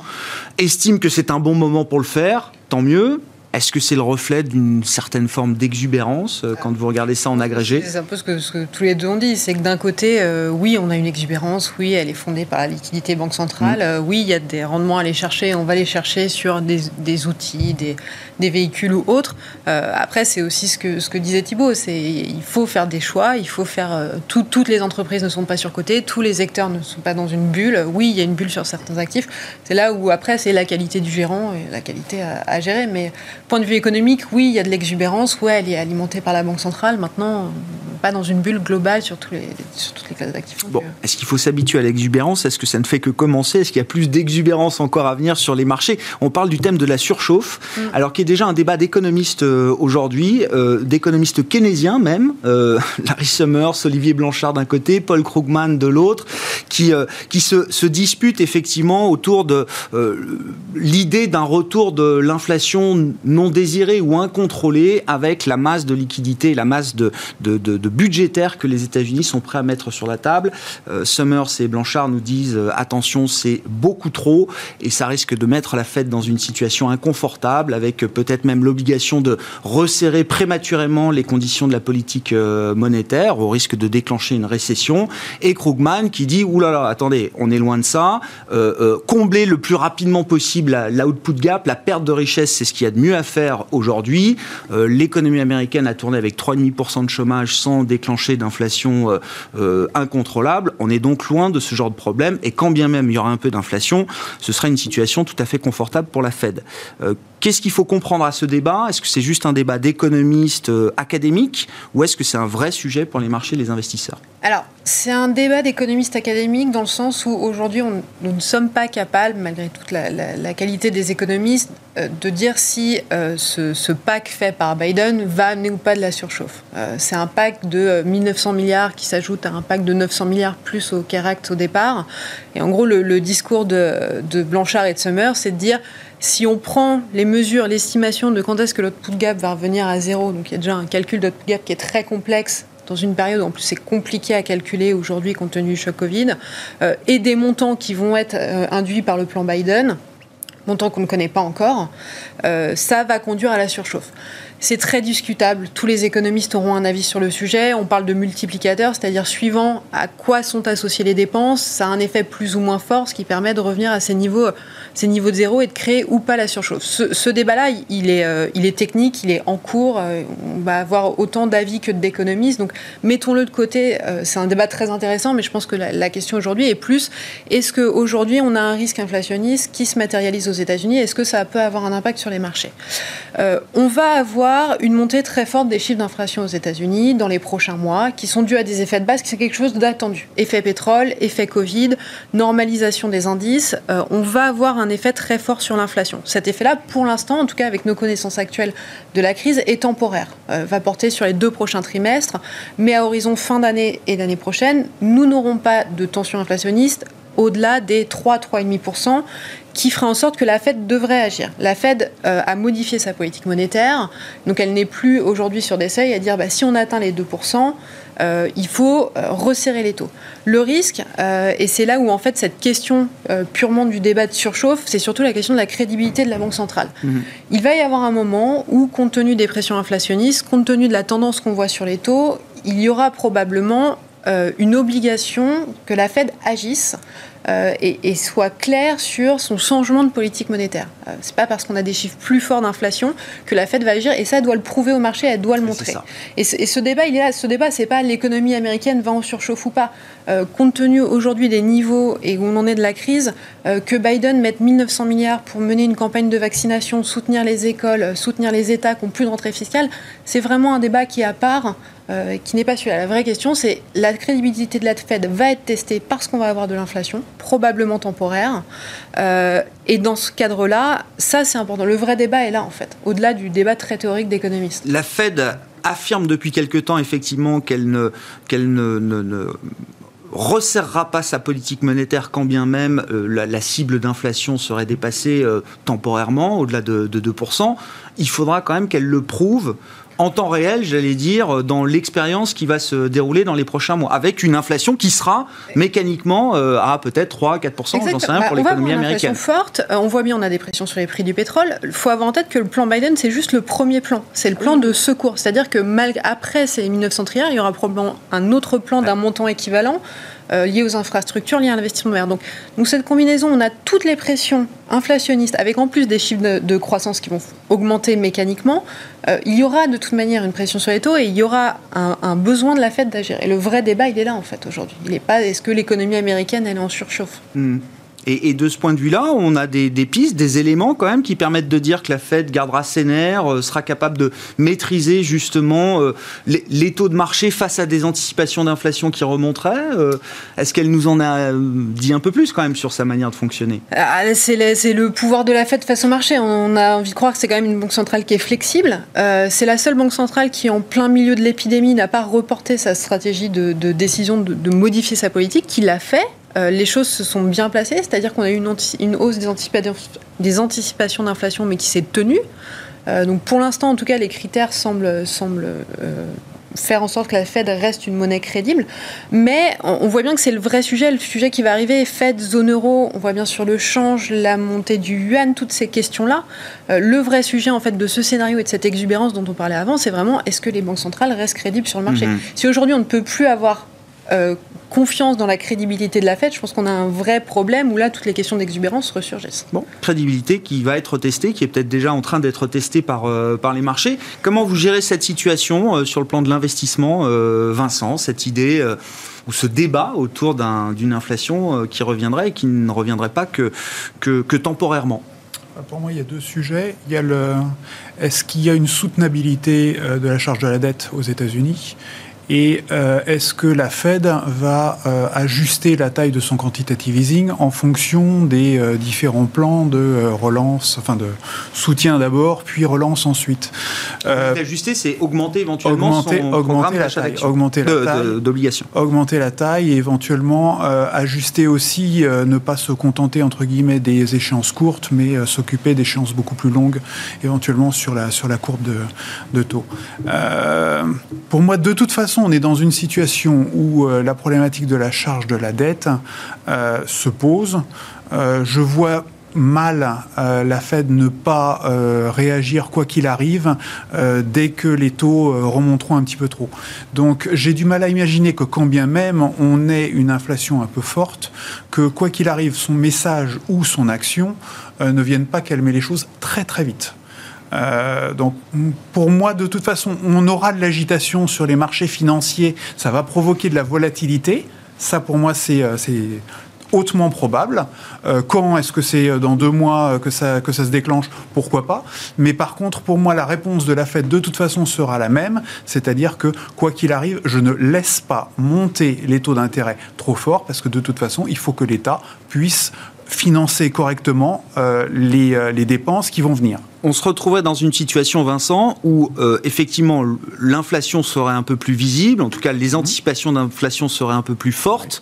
estiment que c'est un bon moment pour le faire, tant mieux. Est-ce que c'est le reflet d'une certaine forme d'exubérance euh, quand vous regardez ça en agrégé C'est un peu ce que, tous les deux ont dit. C'est que d'un côté, euh, oui, on a une exubérance, oui, elle est fondée par la liquidité banque centrale, mm. euh, oui, il y a des rendements à aller chercher, on va les chercher sur des, outils, des, véhicules ou autres. après, c'est aussi ce que, ce que disait Thibault, c'est il faut faire des choix, il faut faire... toutes les entreprises ne sont pas surcotées, tous les secteurs ne sont pas dans une bulle. Oui, il y a une bulle sur certains actifs. C'est là où après, c'est la qualité du gérant et la qualité à, à gérer. Mais Point de vue économique, oui, il y a de l'exubérance, ouais, elle est alimentée par la Banque centrale. Maintenant, pas dans une bulle globale sur, tous les, sur toutes les classes d'actifs. Bon, est-ce qu'il faut s'habituer à l'exubérance? Est-ce que ça ne fait que commencer? Est-ce qu'il y a plus d'exubérance encore à venir sur les marchés? On parle du thème de la surchauffe, mm. alors qu'il y a déjà un débat d'économistes euh, aujourd'hui, euh, d'économistes keynésiens même, euh, Larry Summers, Olivier Blanchard d'un côté, Paul Krugman de l'autre, qui, qui se, se, disputent effectivement autour de l'idée d'un retour de l'inflation non désiré ou incontrôlé avec la masse de liquidité, la masse de, de, de, budgétaire que les États-Unis sont prêts à mettre sur la table. Euh, Summers et Blanchard nous disent euh, attention, c'est beaucoup trop et ça risque de mettre la Fed dans une situation inconfortable avec euh, peut-être même l'obligation de resserrer prématurément les conditions de la politique monétaire au risque de déclencher une récession. Et Krugman qui dit oulala, là là, attendez, on est loin de ça. combler le plus rapidement possible l'output gap, la perte de richesse, c'est ce qu'il y a de mieux à faire aujourd'hui. L'économie américaine a tourné avec 3,5% de chômage sans déclencher d'inflation euh, euh, incontrôlable. On est donc loin de ce genre de problème. Et quand bien même il y aura un peu d'inflation, ce sera une situation tout à fait confortable pour la Fed. Qu'est-ce qu'il faut comprendre à ce débat? Est-ce que c'est juste un débat d'économistes académiques ou est-ce que c'est un vrai sujet pour les marchés et les investisseurs? Alors, c'est un débat d'économistes académiques dans le sens où aujourd'hui, nous ne sommes pas capables, malgré toute la, qualité des économistes, euh, de dire si euh, ce, pacte fait par Biden va amener ou pas de la surchauffe. Euh, c'est un pacte de 1900 milliards qui s'ajoute à un pacte de 900 milliards plus au CARE au départ. Et en gros, le, discours de, Blanchard et de Summer, c'est de dire si on prend les mesures, l'estimation de quand est-ce que l'output gap va revenir à zéro, donc il y a déjà un calcul d'output gap qui est très complexe dans une période en plus c'est compliqué à calculer aujourd'hui compte tenu du choc Covid, euh, et des montants qui vont être euh, induits par le plan Biden, montants qu'on ne connaît pas encore, euh, ça va conduire à la surchauffe. C'est très discutable. Tous les économistes auront un avis sur le sujet. On parle de multiplicateurs, c'est-à-dire suivant à quoi sont associées les dépenses, ça a un effet plus ou moins fort, ce qui permet de revenir à ces niveaux, ces niveaux de zéro et de créer ou pas la surchauffe. Ce, débat-là, il est, euh, il est technique, il est en cours. Euh, on va avoir autant d'avis que d'économistes. Donc, mettons-le de côté. Euh, c'est un débat très intéressant, mais je pense que la, la question aujourd'hui est plus est-ce qu'aujourd'hui, on a un risque inflationniste qui se matérialise aux États-Unis Est-ce que ça peut avoir un impact sur les marchés? On va avoir une montée très forte des chiffres d'inflation aux États-Unis dans les prochains mois, qui sont dus à des effets de base, qui c'est quelque chose d'attendu. Effet pétrole, effet Covid, normalisation des indices. On va avoir un effet très fort sur l'inflation. Cet effet-là, pour l'instant, en tout cas avec nos connaissances actuelles de la crise, est temporaire. Euh, va porter sur les deux prochains trimestres, mais à horizon fin d'année et d'année prochaine, nous n'aurons pas de tension inflationniste au-delà des 3-3,5% qui ferait en sorte que la Fed devrait agir. La Fed euh, a modifié sa politique monétaire, donc elle n'est plus aujourd'hui sur des seuils à dire bah, si on atteint les 2%, euh, il faut euh, resserrer les taux. Le risque, et c'est là où en fait cette question purement du débat de surchauffe, c'est surtout la question de la crédibilité de la Banque centrale. Mmh. Il va y avoir un moment où, compte tenu des pressions inflationnistes, compte tenu de la tendance qu'on voit sur les taux, il y aura probablement une obligation que la Fed agisse euh, et, soit clair sur son changement de politique monétaire. Euh, c'est pas parce qu'on a des chiffres plus forts d'inflation que la Fed va agir et ça elle doit le prouver au marché, elle doit le montrer. Et, ce débat, il est là. Ce débat, c'est pas l'économie américaine va en surchauffe ou pas. Euh, compte tenu aujourd'hui des niveaux et où on en est de la crise, que Biden mette 1900 milliards pour mener une campagne de vaccination, soutenir les écoles, soutenir les États qui n'ont plus de rentrée fiscale, c'est vraiment un débat qui est à part. qui n'est pas celui-là. La vraie question, c'est la crédibilité de la Fed va être testée parce qu'on va avoir de l'inflation probablement temporaire. Euh, et dans ce cadre-là, ça c'est important. Le vrai débat est là en fait, au-delà du débat très théorique d'économistes. La Fed affirme depuis quelque temps effectivement qu'elle ne, qu'elle ne, resserrera pas sa politique monétaire quand bien même euh, la, cible d'inflation serait dépassée euh, temporairement, au-delà de, de 2%. Il faudra quand même qu'elle le prouve en temps réel, j'allais dire, dans l'expérience qui va se dérouler dans les prochains mois, avec une inflation qui sera mécaniquement euh, à peut-être 3-4%, j'en sais rien, pour bah, l'économie américaine. Une forte, euh, on voit bien, on a des pressions sur les prix du pétrole. Il faut avoir en tête que le plan Biden, c'est juste le premier plan. C'est le plan de secours. C'est-à-dire que malgré, après ces 1900 trilliards, il y aura probablement un autre plan d'un montant équivalent euh, liées aux infrastructures, liées à l'investissement vert. Donc, nous, cette combinaison, on a toutes les pressions inflationnistes, avec en plus des chiffres de, croissance qui vont augmenter mécaniquement. Euh, il y aura de toute manière une pression sur les taux et il y aura un, besoin de la Fed d'agir. Et le vrai débat, il est là, en fait, aujourd'hui. Il n'est pas est-ce que l'économie américaine, elle est en surchauffe? Hmm. Et, de ce point de vue-là, on a des, pistes, des éléments quand même qui permettent de dire que la Fed gardera ses nerfs, euh, sera capable de maîtriser justement euh, les, taux de marché face à des anticipations d'inflation qui remonteraient. Euh, est-ce qu'elle nous en a dit un peu plus quand même sur sa manière de fonctionner? Ah, C'est le, pouvoir de la Fed face au marché. On a envie de croire que c'est quand même une banque centrale qui est flexible. c'est la seule banque centrale qui, en plein milieu de l'épidémie, n'a pas reporté sa stratégie de, décision de, de modifier sa politique, qui l'a fait euh, les choses se sont bien placées, c'est-à-dire qu'on a eu une, hausse des, anticipations d'inflation, mais qui s'est tenue. Euh, donc pour l'instant, en tout cas, les critères semblent, euh, faire en sorte que la Fed reste une monnaie crédible. Mais on, voit bien que c'est le vrai sujet, le sujet qui va arriver. Fed, zone euro, on voit bien sur le change, la montée du yuan, toutes ces questions-là. le vrai sujet en fait de ce scénario et de cette exubérance dont on parlait avant, c'est vraiment est-ce que les banques centrales restent crédibles sur le marché? Mm-hmm. Si aujourd'hui on ne peut plus avoir confiance dans la crédibilité de la Fed, je pense qu'on a un vrai problème où là, toutes les questions d'exubérance ressurgissent. Bon, crédibilité qui va être testée, qui est peut-être déjà en train d'être testée par, euh, par les marchés. Comment vous gérez cette situation euh, sur le plan de l'investissement, euh, Vincent, cette idée ou ce débat autour d'une inflation qui reviendrait et qui ne reviendrait pas que, que, que temporairement? Pour moi, il y a deux sujets. Il y a le est-ce qu'il y a une soutenabilité de la charge de la dette aux États-Unis? Et euh, est-ce que la Fed va euh, ajuster la taille de son quantitative easing en fonction des euh, différents plans de relance, enfin de soutien d'abord, puis relance ensuite? Ajuster, c'est augmenter éventuellement augmenter, son augmenter la taille, augmenter la taille, d'obligation. Augmenter la taille et éventuellement ajuster aussi, ne pas se contenter entre guillemets des échéances courtes, mais s'occuper d'échéances beaucoup plus longues, éventuellement sur la sur la courbe de, de taux. pour moi, de toute façon on est dans une situation où euh, la problématique de la charge de la dette euh, se pose. je vois mal la Fed ne pas réagir quoi qu'il arrive dès que les taux remonteront un petit peu trop. Donc j'ai du mal à imaginer que quand bien même on ait une inflation un peu forte, que quoi qu'il arrive, son message ou son action ne viennent pas calmer les choses très très vite. Euh, donc, pour moi, de toute façon, on aura de l'agitation sur les marchés financiers. Ça va provoquer de la volatilité. Ça, pour moi, c'est euh, hautement probable. Euh, quand est-ce que c'est dans deux mois que ça, que ça se déclenche? Pourquoi pas? Mais par contre, pour moi, la réponse de la Fed, de toute façon, sera la même. C'est-à-dire que, quoi qu'il arrive, je ne laisse pas monter les taux d'intérêt trop fort parce que, de toute façon, il faut que l'État puisse financer correctement les, les dépenses qui vont venir on se retrouverait dans une situation, Vincent, où euh, effectivement l'inflation serait un peu plus visible, en tout cas les mhm. anticipations d'inflation seraient un peu plus fortes,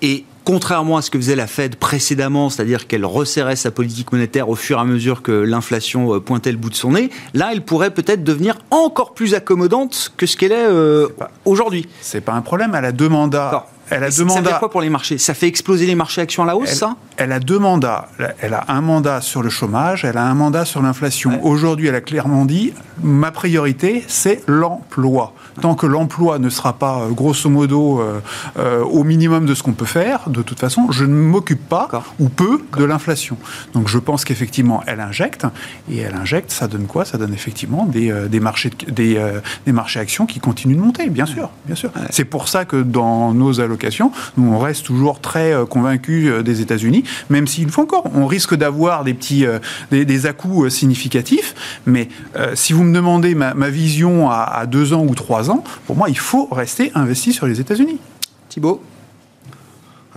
et contrairement à ce que faisait la Fed précédemment, c'est-à-dire qu'elle resserrait sa politique monétaire au fur et à mesure que l'inflation euh, pointait le bout de son nez, là, elle pourrait peut-être devenir encore plus accommodante que ce qu'elle est, euh, aujourd'hui. C'est pas un problème, elle a deux mandats elle a deux mandats. Ça fait quoi pour les marchés? Ça fait exploser les marchés actions à la hausse, ça? Elle a deux mandats. Elle a un mandat sur le chômage, elle a un mandat sur l'inflation. Aujourd'hui, elle a clairement dit ma priorité, c'est l'emploi. Tant que l'emploi ne sera pas, euh, grosso modo, euh, euh, au minimum de ce qu'on peut faire, de toute façon, je ne m'occupe pas, ou peu, de l'inflation. Donc je pense qu'effectivement, elle injecte. Et elle injecte, ça donne quoi? Ça donne effectivement des, des marchés, des, des marchés actions qui continuent de monter, bien sûr. Bien sûr. C'est pour ça que dans nos allocations, nous, on reste toujours très convaincus des États-Unis, même s'il faut encore, on risque d'avoir des petits euh, des, à-coups significatifs. Mais si vous me demandez ma, vision à, deux ans ou trois ans, pour moi, il faut rester investi sur les États-Unis. Thibault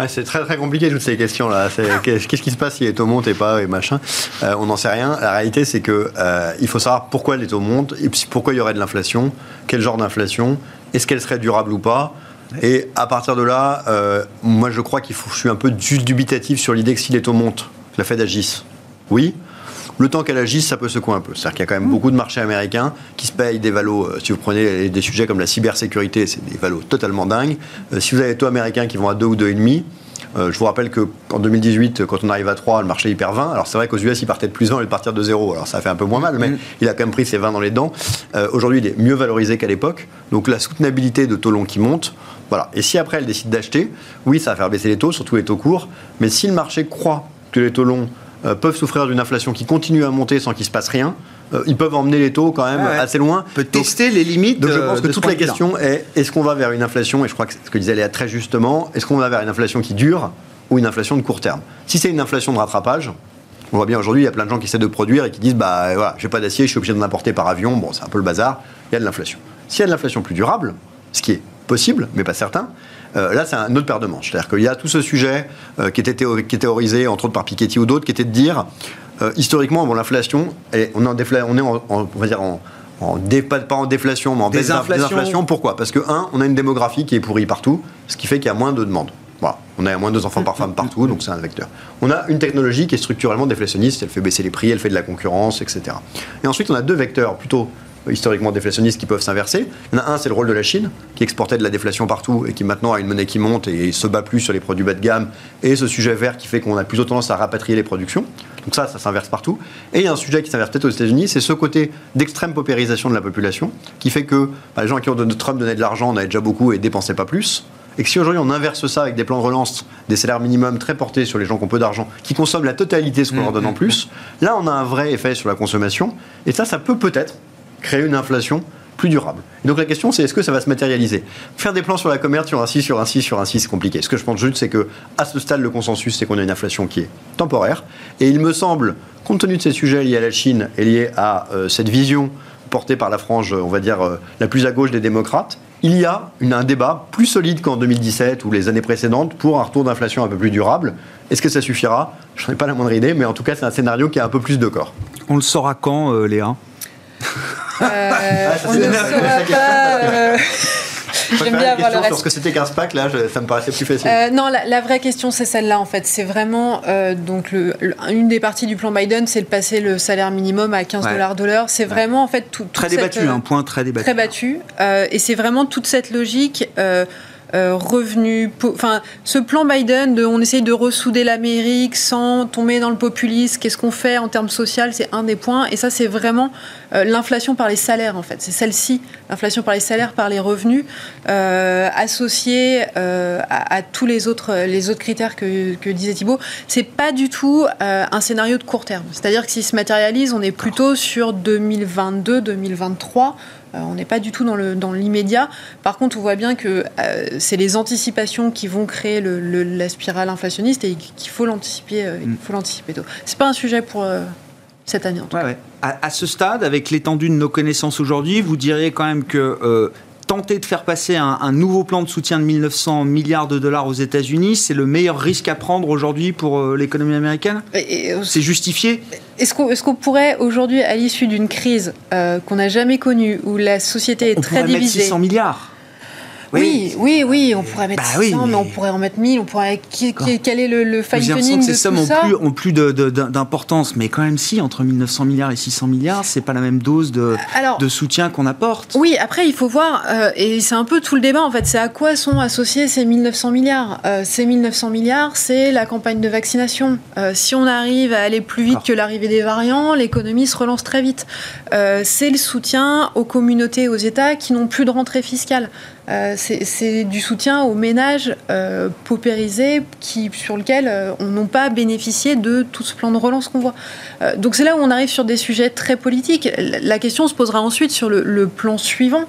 c'est très très compliqué toutes ces questions là. Qu'est-ce qui se passe si les taux montent et pas et machin? On n'en sait rien. La réalité c'est que il faut savoir pourquoi les taux montent et pourquoi il y aurait de l'inflation, quel genre d'inflation, est-ce qu'elle serait durable ou pas? Et à partir de là, euh, moi je crois qu'il faut, je suis un peu dubitatif sur l'idée que si les taux montent, la Fed agisse. Oui, le temps qu'elle agisse, ça peut secouer un peu. C'est-à-dire qu'il y a quand même mmh. beaucoup de marchés américains qui se payent des valos. Euh, si vous prenez des sujets comme la cybersécurité, c'est des valos totalement dingues. Euh, si vous avez des taux américains qui vont à 2 ou 2,5, euh, je vous rappelle qu'en 2018, quand on arrive à 3, le marché hyper 20. Alors c'est vrai qu'aux US, il partait de plus 1 et de partir de 0. Alors ça fait un peu moins mal, mais mmh. il a quand même pris ses 20 dans les dents. Aujourd'hui, il est mieux valorisé qu'à l'époque. Donc la soutenabilité de taux longs qui monte, voilà. Et si après elle décide d'acheter, oui, ça va faire baisser les taux, surtout les taux courts. Mais si le marché croit que les taux longs euh, peuvent souffrir d'une inflation qui continue à monter sans qu'il se passe rien, euh, ils peuvent emmener les taux quand même assez loin. peut tester les limites. Donc je pense que toute la question est est-ce qu'on va vers une inflation, et je crois que ce que disait Léa très justement, est-ce qu'on va vers une inflation qui dure ou une inflation de court terme? Si c'est une inflation de rattrapage, on voit bien aujourd'hui, il y a plein de gens qui essaient de produire et qui disent bah voilà, j'ai pas d'acier, je suis obligé de l'importer par avion. Bon, c'est un peu le bazar. Il y a de l'inflation. S'il y a de l'inflation plus durable, ce qui est possible, mais pas certain. Euh, là, c'est un autre paire de manches. C'est-à-dire qu'il y a tout ce sujet euh, qui, était qui est théorisé, entre autres par Piketty ou d'autres, qui était de dire, euh, historiquement, bon, l'inflation, on, on est en, on va dire en, pas en déflation, mais en baisse d'inflation. Pourquoi? Parce que, un, on a une démographie qui est pourrie partout, ce qui fait qu'il y a moins de demandes. Voilà. On a moins de enfants par femme partout, donc c'est un vecteur. On a une technologie qui est structurellement déflationniste, elle fait baisser les prix, elle fait de la concurrence, etc. Et ensuite, on a deux vecteurs plutôt historiquement déflationnistes qui peuvent s'inverser. Il y en a un, c'est le rôle de la Chine, qui exportait de la déflation partout et qui maintenant a une monnaie qui monte et se bat plus sur les produits bas de gamme, et ce sujet vert qui fait qu'on a plutôt tendance à rapatrier les productions. Donc ça, ça s'inverse partout. Et il y a un sujet qui s'inverse peut-être aux États-Unis, c'est ce côté d'extrême paupérisation de la population, qui fait que bah, les gens qui ont donné Trump donnaient de l'argent en avaient déjà beaucoup et dépensaient pas plus. Et que si aujourd'hui on inverse ça avec des plans de relance, des salaires minimums très portés sur les gens qui ont peu d'argent, qui consomment la totalité de ce qu'on leur donne en plus, là on a un vrai effet sur la consommation. Et ça, ça peut peut-être créer une inflation plus durable. donc la question c'est est-ce que ça va se matérialiser? Faire des plans sur la commerce sur un 6, sur un 6, sur un 6, c'est compliqué. Ce que je pense juste c'est que à ce stade le consensus c'est qu'on a une inflation qui est temporaire et il me semble compte tenu de ces sujets liés à la Chine et liés à euh, cette vision portée par la frange on va dire euh, la plus à gauche des démocrates, il y a un débat plus solide qu'en 2017 ou les années précédentes pour un retour d'inflation un peu plus durable. Est-ce que ça suffira? Je n'en ai pas la moindre idée, mais en tout cas c'est un scénario qui a un peu plus de corps. On le saura quand, euh, Léa? Euh, ah, on ne saura pas. Euh, J'aime bien avoir le Sur ce que c'était qu'un SPAC, là, ça me paraissait plus facile. Euh, non, la, vraie question, c'est celle-là, en fait. C'est vraiment, euh, donc, le, une des parties du plan Biden, c'est de passer le salaire minimum à 15 dollars de l'heure. C'est vraiment, en fait, tout. Très débattu, un point très débattu. Très battu. et c'est vraiment toute cette logique. Euh, revenus, enfin ce plan Biden de on essaye de ressouder l'Amérique sans tomber dans le populisme, qu'est-ce qu'on fait en termes social, c'est un des points. Et ça c'est vraiment euh, l'inflation par les salaires en fait, c'est celle-ci, l'inflation par les salaires, par les revenus euh, associée à, tous les autres les autres critères que, disait Thibault, c'est pas du tout un scénario de court terme, c'est-à-dire que s'il se matérialise, on est plutôt sur 2022, 2023 euh, on n'est pas du tout dans, l'immédiat. Par contre, on voit bien que euh, c'est les anticipations qui vont créer la spirale inflationniste et qu'il faut l'anticiper. Euh, il faut l'anticiper tôt. C'est pas un sujet pour cette année en tout cas. À, ce stade, avec l'étendue de nos connaissances aujourd'hui, vous diriez quand même que tenter de faire passer un, nouveau plan de soutien de 1900 milliards de dollars aux États-Unis, c'est le meilleur risque à prendre aujourd'hui pour euh, l'économie américaine? C'est justifié? Est-ce qu'on pourrait aujourd'hui, à l'issue d'une crise euh, qu'on n'a jamais connue, où la société est très divisée... Mettre 600 milliards oui, oui, oui, on pourrait mettre 600, bah mais... on pourrait en mettre 1000, on pourrait... Quel est le, le fine-tuning de ces sommes ont plus, ont plus d'importance, mais quand même si, entre 1900 milliards et 600 milliards, c'est pas la même dose de, de soutien qu'on apporte. Oui, après, il faut voir, euh, et c'est un peu tout le débat, en fait, c'est à quoi sont associés ces 1900 milliards? Euh, Ces 1900 milliards, c'est la campagne de vaccination. Euh, si on arrive à aller plus vite que l'arrivée des variants, l'économie se relance très vite. c'est le soutien aux communautés, aux États qui n'ont plus de rentrée fiscale. Euh, c'est du soutien aux ménages euh, paupérisés qui, sur lesquels euh, on n'a pas bénéficié de tout ce plan de relance qu'on voit. donc c'est là où on arrive sur des sujets très politiques. La question se posera ensuite sur le, plan suivant.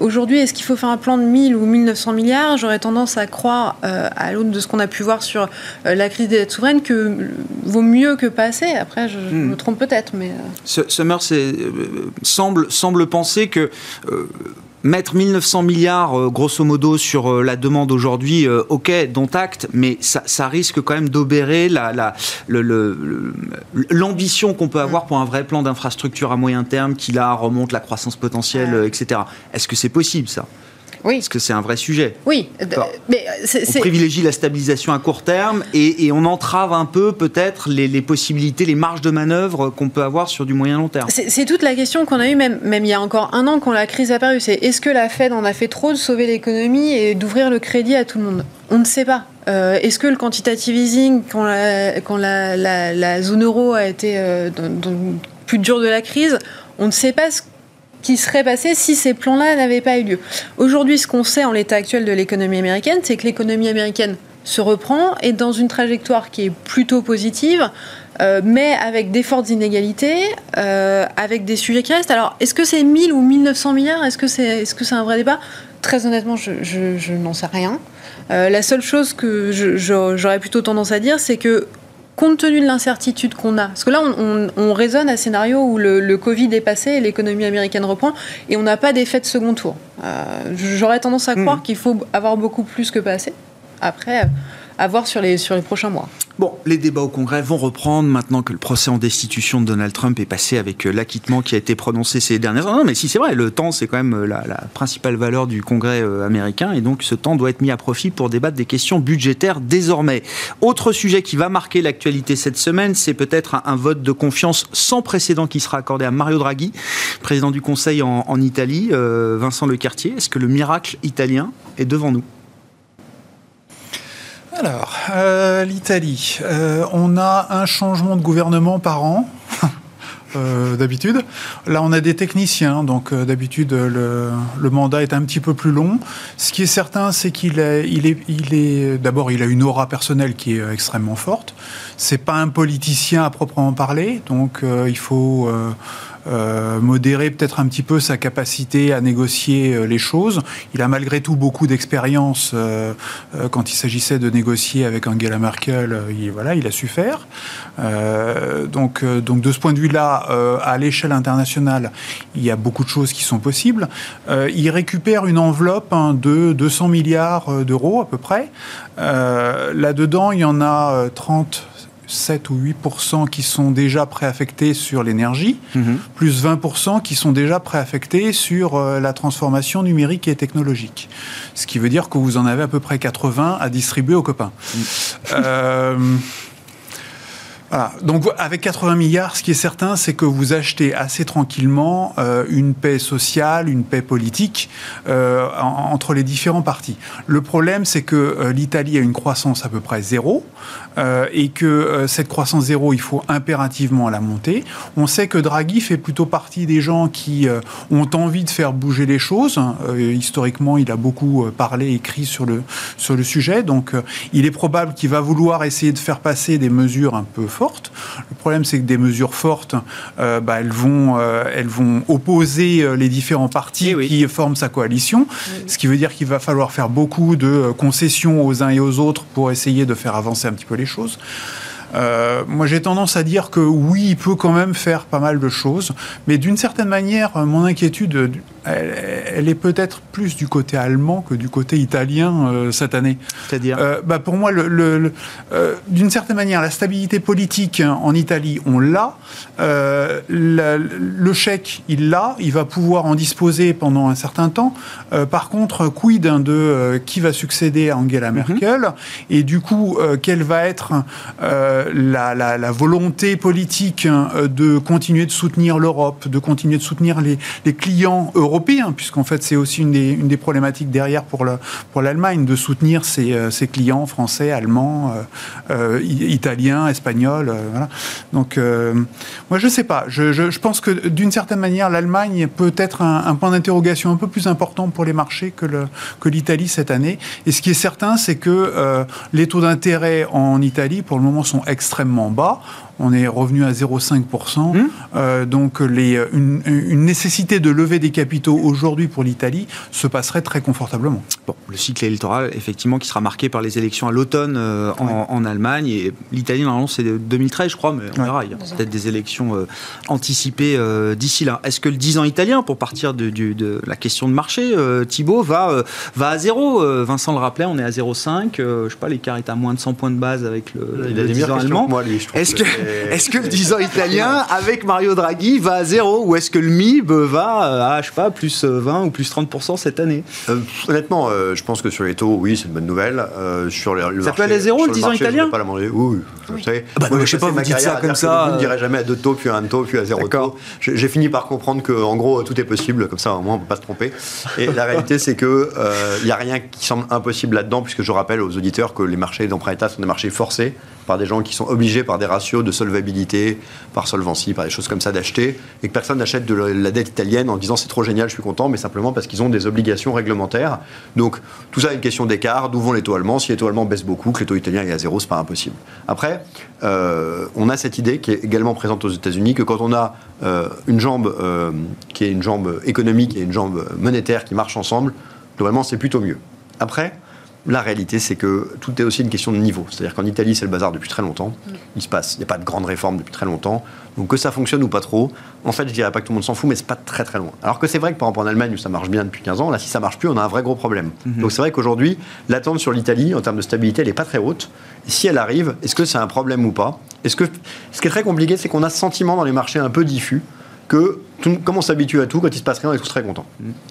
Aujourd'hui, est-ce qu'il faut faire un plan de 1000 ou 1900 milliards? J'aurais tendance à croire, à l'aune de ce qu'on a pu voir sur la crise des dettes souveraines, que vaut mieux que pas assez. Après, je, hmm. me trompe peut-être, mais... Summer semble, semble penser que mettre 1900 milliards, euh, grosso modo, sur euh, la demande aujourd'hui, euh, ok, dont acte, mais ça, risque quand même d'obérer l'ambition qu'on peut avoir pour un vrai plan d'infrastructure à moyen terme qui, là, remonte la croissance potentielle, etc. Est-ce que c'est possible, ça? Oui. Parce que c'est un vrai sujet. Oui, mais on privilégie la stabilisation à court terme et, on entrave un peu peut-être les, possibilités, les marges de manœuvre qu'on peut avoir sur du moyen long terme. C'est toute la question qu'on a eue même, même il y a encore un an quand la crise a paru. C'est est-ce que la Fed en a fait trop de sauver l'économie et d'ouvrir le crédit à tout le monde? On ne sait pas. Euh, est-ce que le quantitative easing, quand la, quand la, zone euro a été euh, dans, plus dur de la crise, on ne sait pas ce qui serait passé si ces plans-là n'avaient pas eu lieu. Aujourd'hui, ce qu'on sait en l'état actuel de l'économie américaine, c'est que l'économie américaine se reprend et dans une trajectoire qui est plutôt positive, euh, mais avec des fortes inégalités, euh, avec des sujets qui restent. Alors, est-ce que c'est 1000 ou 1900 milliards? Est-ce que c'est est -ce c'est un vrai débat? Très honnêtement, je, n'en sais rien. Euh, la seule chose que j'aurais plutôt tendance à dire, c'est que compte tenu de l'incertitude qu'on a, parce que là, on, on, raisonne à scénario où le, Covid est passé et l'économie américaine reprend, et on n'a pas d'effet de second tour. Euh, j'aurais tendance à hmm. croire qu'il faut avoir beaucoup plus que pas assez. Après, à voir sur les, prochains mois. Bon, les débats au Congrès vont reprendre maintenant que le procès en destitution de Donald Trump est passé avec euh, l'acquittement qui a été prononcé ces dernières années. Non, mais si c'est vrai, le temps, c'est quand même euh, la, principale valeur du Congrès euh, américain et donc ce temps doit être mis à profit pour débattre des questions budgétaires désormais. Autre sujet qui va marquer l'actualité cette semaine, c'est peut-être un, vote de confiance sans précédent qui sera accordé à Mario Draghi, président du Conseil en, Italie. Vincent Lecartier, est-ce que le miracle italien est devant nous? Alors, euh, l'Italie. Euh, on a un changement de gouvernement par an. Euh, d'habitude. Là, on a des techniciens, donc d'habitude le, mandat est un petit peu plus long. Ce qui est certain, c'est qu'il est, d'abord, il a une aura personnelle qui est extrêmement forte. C'est pas un politicien à proprement parler, donc il faut euh, modérer peut-être un petit peu sa capacité à négocier euh, les choses. Il a malgré tout beaucoup d'expérience euh, quand il s'agissait de négocier avec Angela Merkel. Il, voilà, il a su faire. donc, donc de ce point de vue-là, à l'échelle internationale, il y a beaucoup de choses qui sont possibles. il récupère une enveloppe hein, de 200 milliards d'euros à peu près. Là-dedans, il y en a 30 7 ou 8% qui sont déjà préaffectés sur l'énergie, mhm. plus 20% qui sont déjà préaffectés sur euh, la transformation numérique et technologique. Ce qui veut dire que vous en avez à peu près 80 à distribuer aux copains. Euh, voilà. Donc avec 80 milliards, ce qui est certain, c'est que vous achetez assez tranquillement euh, une paix sociale, une paix politique euh, entre les différents partis. Le problème, c'est que euh, l'Italie a une croissance à peu près zéro et que cette croissance zéro, il faut impérativement la monter. On sait que Draghi fait plutôt partie des gens qui ont envie de faire bouger les choses. historiquement, il a beaucoup parlé, écrit sur le sur le sujet. Donc, il est probable qu'il va vouloir essayer de faire passer des mesures un peu fortes. Le problème, c'est que des mesures fortes, euh, bah, elles, vont, euh, elles vont opposer euh, les différents partis eh qui forment sa coalition, ce qui veut dire qu'il va falloir faire beaucoup de concessions aux uns et aux autres pour essayer de faire avancer un petit peu les choses. moi, j'ai tendance à dire que oui, il peut quand même faire pas mal de choses, mais d'une certaine manière, mon inquiétude elle, est peut-être plus du côté allemand que du côté italien euh, cette année. C'est-à-dire euh, bah Pour moi, le, euh, d'une certaine manière, la stabilité politique en Italie, on l'a. le chèque, il l'a. Il va pouvoir en disposer pendant un certain temps. par contre, quid de qui va succéder à Angela mhm. Merkel Et du coup, quelle va être la, la, volonté politique de continuer de soutenir l'Europe, de continuer de soutenir les, les clients européens européen, puisqu'en fait c'est aussi une des, problématiques derrière pour l'Allemagne, pour de soutenir ses, euh, ses, clients français, allemands, euh, euh italiens, espagnols. Donc moi je sais pas, je, pense que d'une certaine manière l'Allemagne peut être un, un point d'interrogation un peu plus important pour les marchés que l'Italie cette année. Et ce qui est certain, c'est que les taux d'intérêt en Italie pour le moment sont extrêmement bas on est revenu à 0,5%. Mmh. Euh, donc les, une, nécessité de lever des capitaux aujourd'hui pour l'Italie se passerait très confortablement. Bon, le cycle électoral, effectivement, qui sera marqué par les élections à l'automne euh, en, Allemagne. Et l'Italie, normalement, c'est 2013, je crois, mais on verra. Il y a peut-être des élections euh, anticipées d'ici là. Est-ce que le 10 ans italien, pour partir de, de, la question de marché, Thibault, va, va à zéro Vincent le rappelait, on est à 0,5. je sais pas, l'écart est à moins de 100 points de base avec le, le 10 ans allemand. Est-ce que, est-ce que le 10 ans italien, avec Mario Draghi, va à zéro Ou est-ce que le MIB va à, je sais pas, plus 20 ou plus 30% cette année? Euh, Honnêtement, euh, je pense que sur les taux, oui, c'est une bonne nouvelle. Euh, sur le ça peut aller à zéro, le 10 ans italien Je pas la Oui, oui. Vous savez, bah, je sais pas, vous dites ça comme ça. Je ne dirais jamais à deux taux, puis à un taux, puis à zéro taux. J'ai fini par comprendre que, en gros, tout est possible, comme ça, au moins, on ne peut pas se tromper. Et la réalité, c'est qu'il n'y a rien qui semble impossible là-dedans, puisque je rappelle aux auditeurs que les marchés d'emprunt État sont des marchés forcés par des gens qui sont obligés par des ratios de solvabilité, par solvency, par des choses comme ça d'acheter, et que personne n'achète de la dette italienne en disant c'est trop génial, je suis content, mais simplement parce qu'ils ont des obligations réglementaires. Donc tout ça est une question d'écart, d'où vont les taux allemands, si les taux allemands baissent beaucoup, que les taux italiens est à zéro, c'est pas impossible. Après, euh, on a cette idée qui est également présente aux États-Unis que quand on a euh, une jambe euh, qui est une jambe économique et une jambe monétaire qui marchent ensemble, globalement c'est plutôt mieux. Après, la réalité, c'est que tout est aussi une question de niveau. C'est-à-dire qu'en Italie, c'est le bazar depuis très longtemps. Il se passe, il n'y a pas de grandes réformes depuis très longtemps. Donc que ça fonctionne ou pas trop, en fait, je dirais pas que tout le monde s'en fout, mais c'est pas très très loin. Alors que c'est vrai que par exemple en Allemagne, où ça marche bien depuis 15 ans, là, si ça marche plus, on a un vrai gros problème. Mhm. Donc c'est vrai qu'aujourd'hui, l'attente sur l'Italie, en termes de stabilité, elle n'est pas très haute. si elle arrive, est-ce que c'est un problème ou pas? Est-ce que ce qui est très compliqué, c'est qu'on a ce sentiment dans les marchés un peu diffus que comme on s'habitue à tout, quand il se passe rien, on est tous très contents.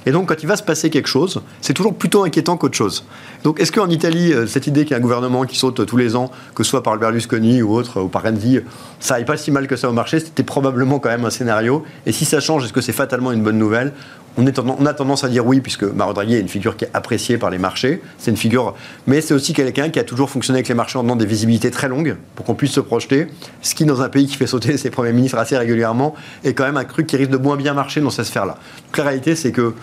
Et donc, quand il va se passer quelque chose, c'est toujours plutôt inquiétant qu'autre chose. Donc, est-ce qu'en Italie, euh, cette idée qu'il y a un gouvernement qui saute tous les ans, que ce soit par le Berlusconi ou autre, ou par Renzi, ça n'aille pas si mal que ça au marché C'était probablement quand même un scénario. Et si ça change, est-ce que c'est fatalement une bonne nouvelle? On, a tendance à dire oui, puisque Mario Draghi est une figure qui est appréciée par les marchés. C'est une figure, mais c'est aussi quelqu'un qui a toujours fonctionné avec les marchés en donnant des visibilités très longues pour qu'on puisse se projeter. Ce qui, dans un pays qui fait sauter ses premiers ministres assez régulièrement, est quand même un truc qui risque de moins bien marcher dans cette sphère-là. Donc la réalité, c'est que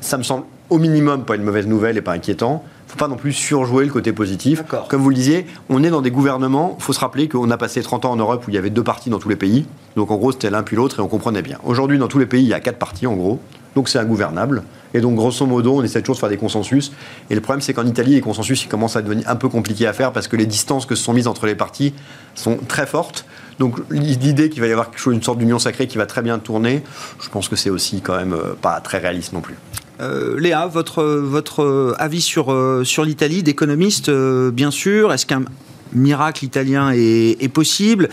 ça me semble au minimum pas une mauvaise nouvelle et pas inquiétant. Il ne faut pas non plus surjouer le côté positif. Comme vous le disiez, on est dans des gouvernements. Il faut se rappeler qu'on a passé 30 ans en Europe où il y avait deux partis dans tous les pays. Donc en gros, c'était l'un puis l'autre et on comprenait bien. Aujourd'hui, dans tous les pays, il y a quatre partis en gros donc c'est ingouvernable. Et donc, grosso modo, on essaie toujours de faire des consensus. Et le problème, c'est qu'en Italie, les consensus, ils commencent à devenir un peu compliqués à faire parce que les distances que se sont mises entre les partis sont très fortes. Donc, l'idée qu'il va y avoir une sorte d'union sacrée qui va très bien tourner, je pense que c'est aussi quand même euh, pas très réaliste non plus. Euh, Léa, votre, avis sur, euh, l'Italie d'économiste, bien sûr. Est-ce qu'un miracle italien est possible?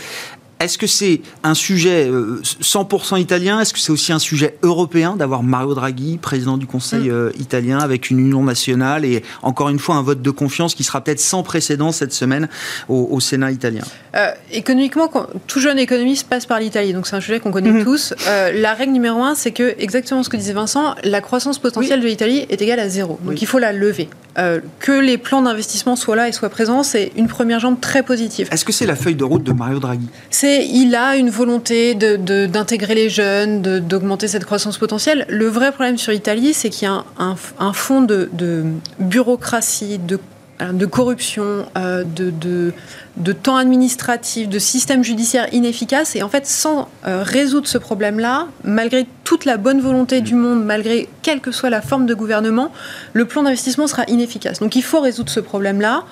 Est-ce que c'est un sujet 100% euh, italien? Est-ce que c'est aussi un sujet européen d'avoir Mario Draghi, président du Conseil mm. euh, italien, avec une union nationale et encore une fois un vote de confiance qui sera peut-être sans précédent cette semaine au, Sénat italien? Euh, Économiquement, tout jeune économiste passe par l'Italie, donc c'est un sujet qu'on connaît mm-hmm. tous. la règle numéro un, c'est que, exactement ce que disait Vincent, la croissance potentielle de l'Italie est égale à zéro. Donc il faut la lever. que les plans d'investissement soient là et soient présents, c'est une première jambe très positive. Est-ce que c'est la feuille de route de Mario Draghi? Il a une volonté d'intégrer les jeunes, d'augmenter cette croissance potentielle. Le vrai problème sur l'Italie, c'est qu'il y a un, fond de, bureaucratie, de de corruption, euh, de, de, temps administratif, de système judiciaire inefficace. Et en fait, sans euh, résoudre ce problème-là, malgré toute la bonne volonté du monde, malgré quelle que soit la forme de gouvernement, le plan d'investissement sera inefficace. Donc il faut résoudre ce problème-là.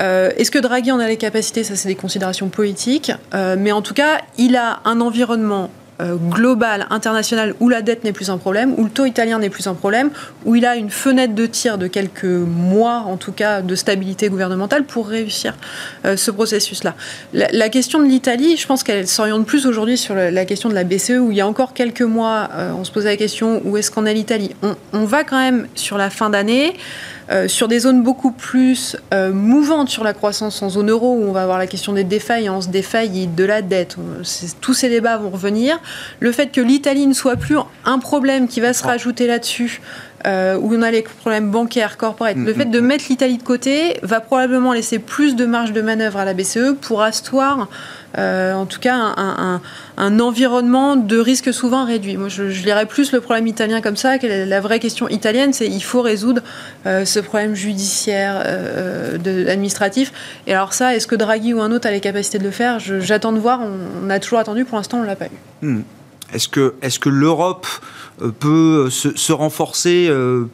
Euh, est-ce que Draghi en a les capacités? Ça, c'est des considérations politiques. mais en tout cas, il a un environnement euh, global, international, où la dette n'est plus un problème, où le taux italien n'est plus un problème, où il a une fenêtre de tir de quelques mois, en tout cas, de stabilité gouvernementale pour réussir euh, ce processus-là. La, question de l'Italie, je pense qu'elle s'oriente plus aujourd'hui sur la, question de la BCE, où il y a encore quelques mois, euh, on se posait la question où est-ce qu'on est l'Italie? On, va quand même sur la fin d'année. Euh, sur des zones beaucoup plus euh, mouvantes sur la croissance en zone euro, où on va avoir la question des défaillances, des faillites, de la dette, tous ces débats vont revenir. Le fait que l'Italie ne soit plus un problème qui va se rajouter là-dessus, euh, où on a les problèmes bancaires, corporate, le mm, fait mm, de mm. mettre l'Italie de côté va probablement laisser plus de marge de manœuvre à la BCE pour asseoir euh, en tout cas un, environnement de risque souvent réduit. Moi, je, lirais plus le problème italien comme ça que la, vraie question italienne, c'est il faut résoudre euh, ce problème judiciaire, de, administratif. Et alors ça, est-ce que Draghi ou un autre a les capacités de le faire? J'attends de voir. On, a toujours attendu. Pour l'instant, on l'a pas eu. Hmm. Est-ce que, l'Europe euh, peut se, renforcer euh,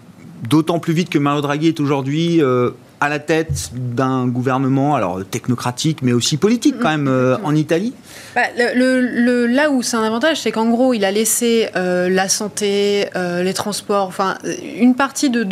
d'autant plus vite que Mario Draghi est aujourd'hui euh, à la tête d'un gouvernement, alors technocratique, mais aussi politique quand même, en Italie. Bah, Là où c'est un avantage, c'est qu'en gros, il a laissé la santé, les transports, enfin, une partie de,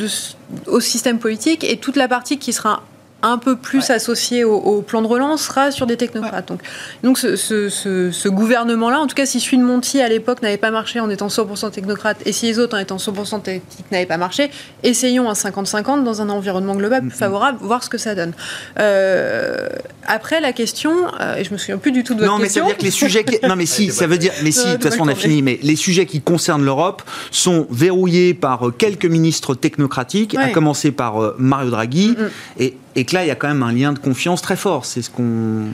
au système politique et toute la partie qui sera un peu plus associé au, plan de relance sera sur des technocrates. Donc, donc ce, gouvernement-là, en tout cas si celui de Monti à l'époque n'avait pas marché en étant 100% technocrate et si les autres en étant 100% techniques n'avaient pas marché, essayons un 50-50 dans un environnement global plus mm-hmm. favorable, voir ce que ça donne. Euh, après la question, euh, et je me souviens plus du tout de votre non, question. Non mais ça veut dire que les sujets, qui... non mais si, ça veut dire, mais si, de toute façon on a fini, mais les sujets qui concernent l'Europe sont verrouillés par quelques ministres technocratiques, à commencer par euh, Mario Draghi, et et que là, il y a quand même un lien de confiance très fort. C'est ce qu'on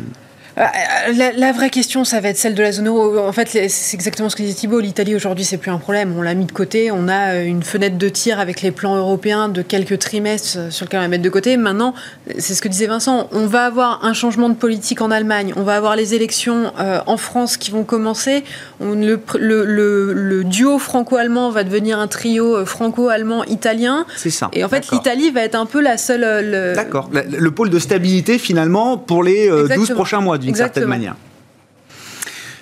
euh, euh, la, vraie question, ça va être celle de la zone euro. En fait, c'est exactement ce que disait Thibault. L'Italie, aujourd'hui, c'est plus un problème. On l'a mis de côté. On a euh, une fenêtre de tir avec les plans européens de quelques trimestres sur lesquels on va mettre de côté. Maintenant, c'est ce que disait Vincent, on va avoir un changement de politique en Allemagne. On va avoir les élections en France qui vont commencer. le, le, duo franco-allemand va devenir un trio franco-allemand-italien. C'est ça. Et en fait, l'Italie va être un peu la seule... D'accord. Le, pôle de stabilité, finalement, pour les 12 prochains mois d'une certaine manière.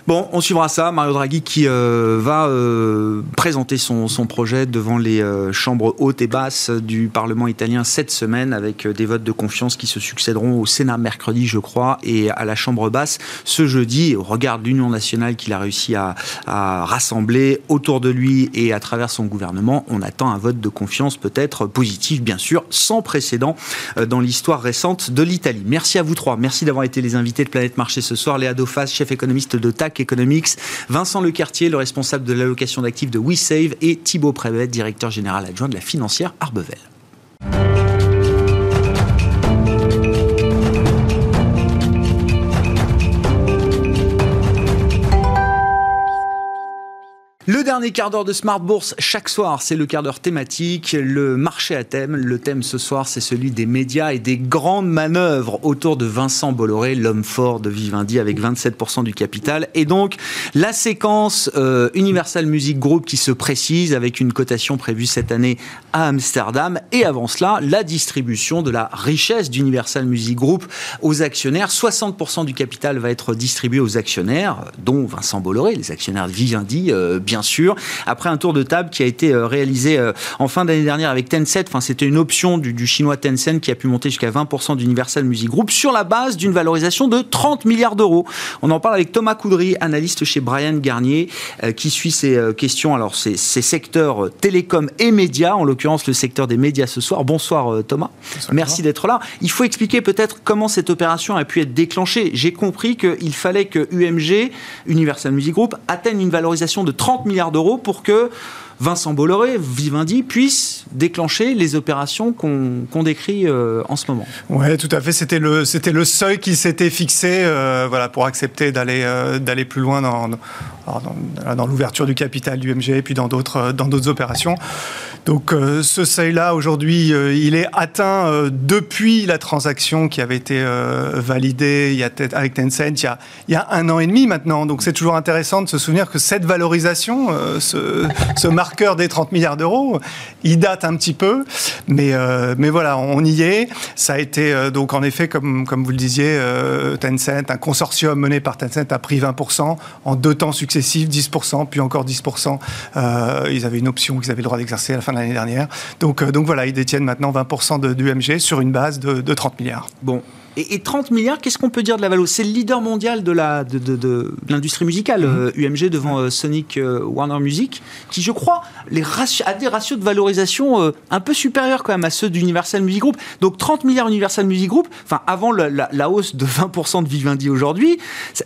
Bon, on suivra ça. Mario Draghi qui euh, va euh, présenter son, projet devant les euh, chambres hautes et basses du Parlement italien cette semaine avec des votes de confiance qui se succéderont au Sénat mercredi, je crois, et à la chambre basse ce jeudi. Au regard de l'Union nationale qu'il a réussi à, rassembler autour de lui et à travers son gouvernement, on attend un vote de confiance peut-être positif, bien sûr, sans précédent dans l'histoire récente de l'Italie. Merci à vous trois. Merci d'avoir été les invités de Planète Marché ce soir. Léa Dofas, chef économiste de TAC Economics, Vincent Lecartier, le responsable de l'allocation d'actifs de WeSave et Thibaut Prévet, directeur général adjoint de la financière Arbevel. Le dernier quart d'heure de Smart Bourse, chaque soir, c'est le quart d'heure thématique, le marché à thème. Le thème ce soir, c'est celui des médias et des grandes manœuvres autour de Vincent Bolloré, l'homme fort de Vivendi avec 27% du capital. Et donc, la séquence euh, Universal Music Group qui se précise avec une cotation prévue cette année à Amsterdam. Et avant cela, la distribution de la richesse d'Universal Music Group aux actionnaires. 60% du capital va être distribué aux actionnaires, dont Vincent Bolloré, les actionnaires de Vivendi, euh, sûr sûr. Après un tour de table qui a été réalisé en fin d'année dernière avec Tencent, enfin c'était une option du, du, chinois Tencent qui a pu monter jusqu'à 20% d'Universal Music Group sur la base d'une valorisation de 30 milliards d'euros. On en parle avec Thomas Coudry, analyste chez Brian Garnier, qui suit ces questions. Alors ces, ces secteurs télécom et médias, en l'occurrence le secteur des médias ce soir. Bonsoir Thomas. Merci d'être là. Il faut expliquer peut-être comment cette opération a pu être déclenchée. J'ai compris qu'il fallait que UMG, Universal Music Group, atteigne une valorisation de 30 milliards d'euros pour que Vincent Bolloré, Vivendi, puisse déclencher les opérations qu'on décrit euh, en ce moment. Oui, tout à fait. C'était le, le seuil qui s'était fixé euh, voilà, pour accepter d'aller, euh, d'aller plus loin dans, dans, l'ouverture du capital du MG et puis dans d'autres, dans d'autres opérations. Donc ce seuil-là, aujourd'hui, il est atteint depuis la transaction qui avait été validée avec Tencent il y, a, un an et demi maintenant. Donc c'est toujours intéressant de se souvenir que cette valorisation, ce, marqueur des 30 milliards d'euros, il date un petit peu, mais, euh, mais voilà, on y est. Ça a été euh, donc en effet, comme, comme vous le disiez, euh, Tencent, un consortium mené par Tencent a pris 20% en deux temps successifs, 10%, puis encore 10%. ils avaient une option qu'ils avaient le droit d'exercer à la fin de l'année dernière. Donc, donc voilà, ils détiennent maintenant 20% de, d'UMG sur une base de, de 30 milliards. Bon, et, 30 milliards, qu'est-ce qu'on peut dire de la Valo C'est le leader mondial de la de, de, l'industrie musicale, UMG mhm. euh, devant euh, Sonic euh, Warner Music, qui je crois les a des ratios de valorisation un peu supérieurs quand même à ceux d'Universal Music Group. Donc 30 milliards Universal Music Group, enfin avant la, la hausse de 20% de Vivendi aujourd'hui, ça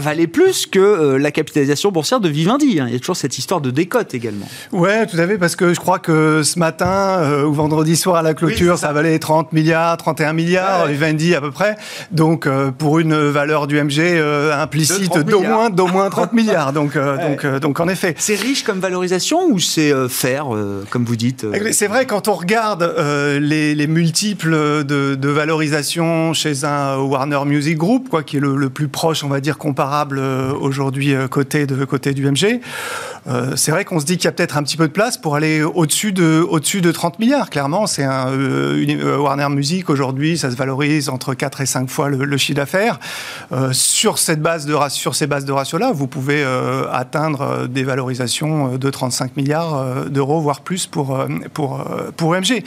valait plus que euh, la capitalisation boursière de Vivendi. Hein. Il y a toujours cette histoire de décote également. Ouais, tout à fait, parce que je crois que ce matin euh, ou vendredi soir à la clôture, ça. valait 30 milliards, 31 milliards, Vivendi à peu près. Donc euh, pour une valeur du MG implicite d'au moins, d'au moins 30 milliards. Donc, donc, donc en effet. C'est riche comme valorisation ou c'est faire, comme vous dites C'est vrai, quand on regarde les, les, multiples de, de, valorisation chez un Warner Music Group, quoi, qui est le, le plus proche, on va dire, comparable euh, aujourd'hui euh, côté, de, côté du MG. Euh, c'est vrai qu'on se dit qu'il y a peut-être un petit peu de place pour aller au-dessus de, au-dessus de 30 milliards. Clairement, c'est un Warner Music aujourd'hui, ça se valorise entre 4 et 5 fois le, chiffre d'affaires. sur cette base de sur ces bases de ratio-là, vous pouvez atteindre des valorisations de 35 milliards d'euros, voire plus pour, pour, pour MG.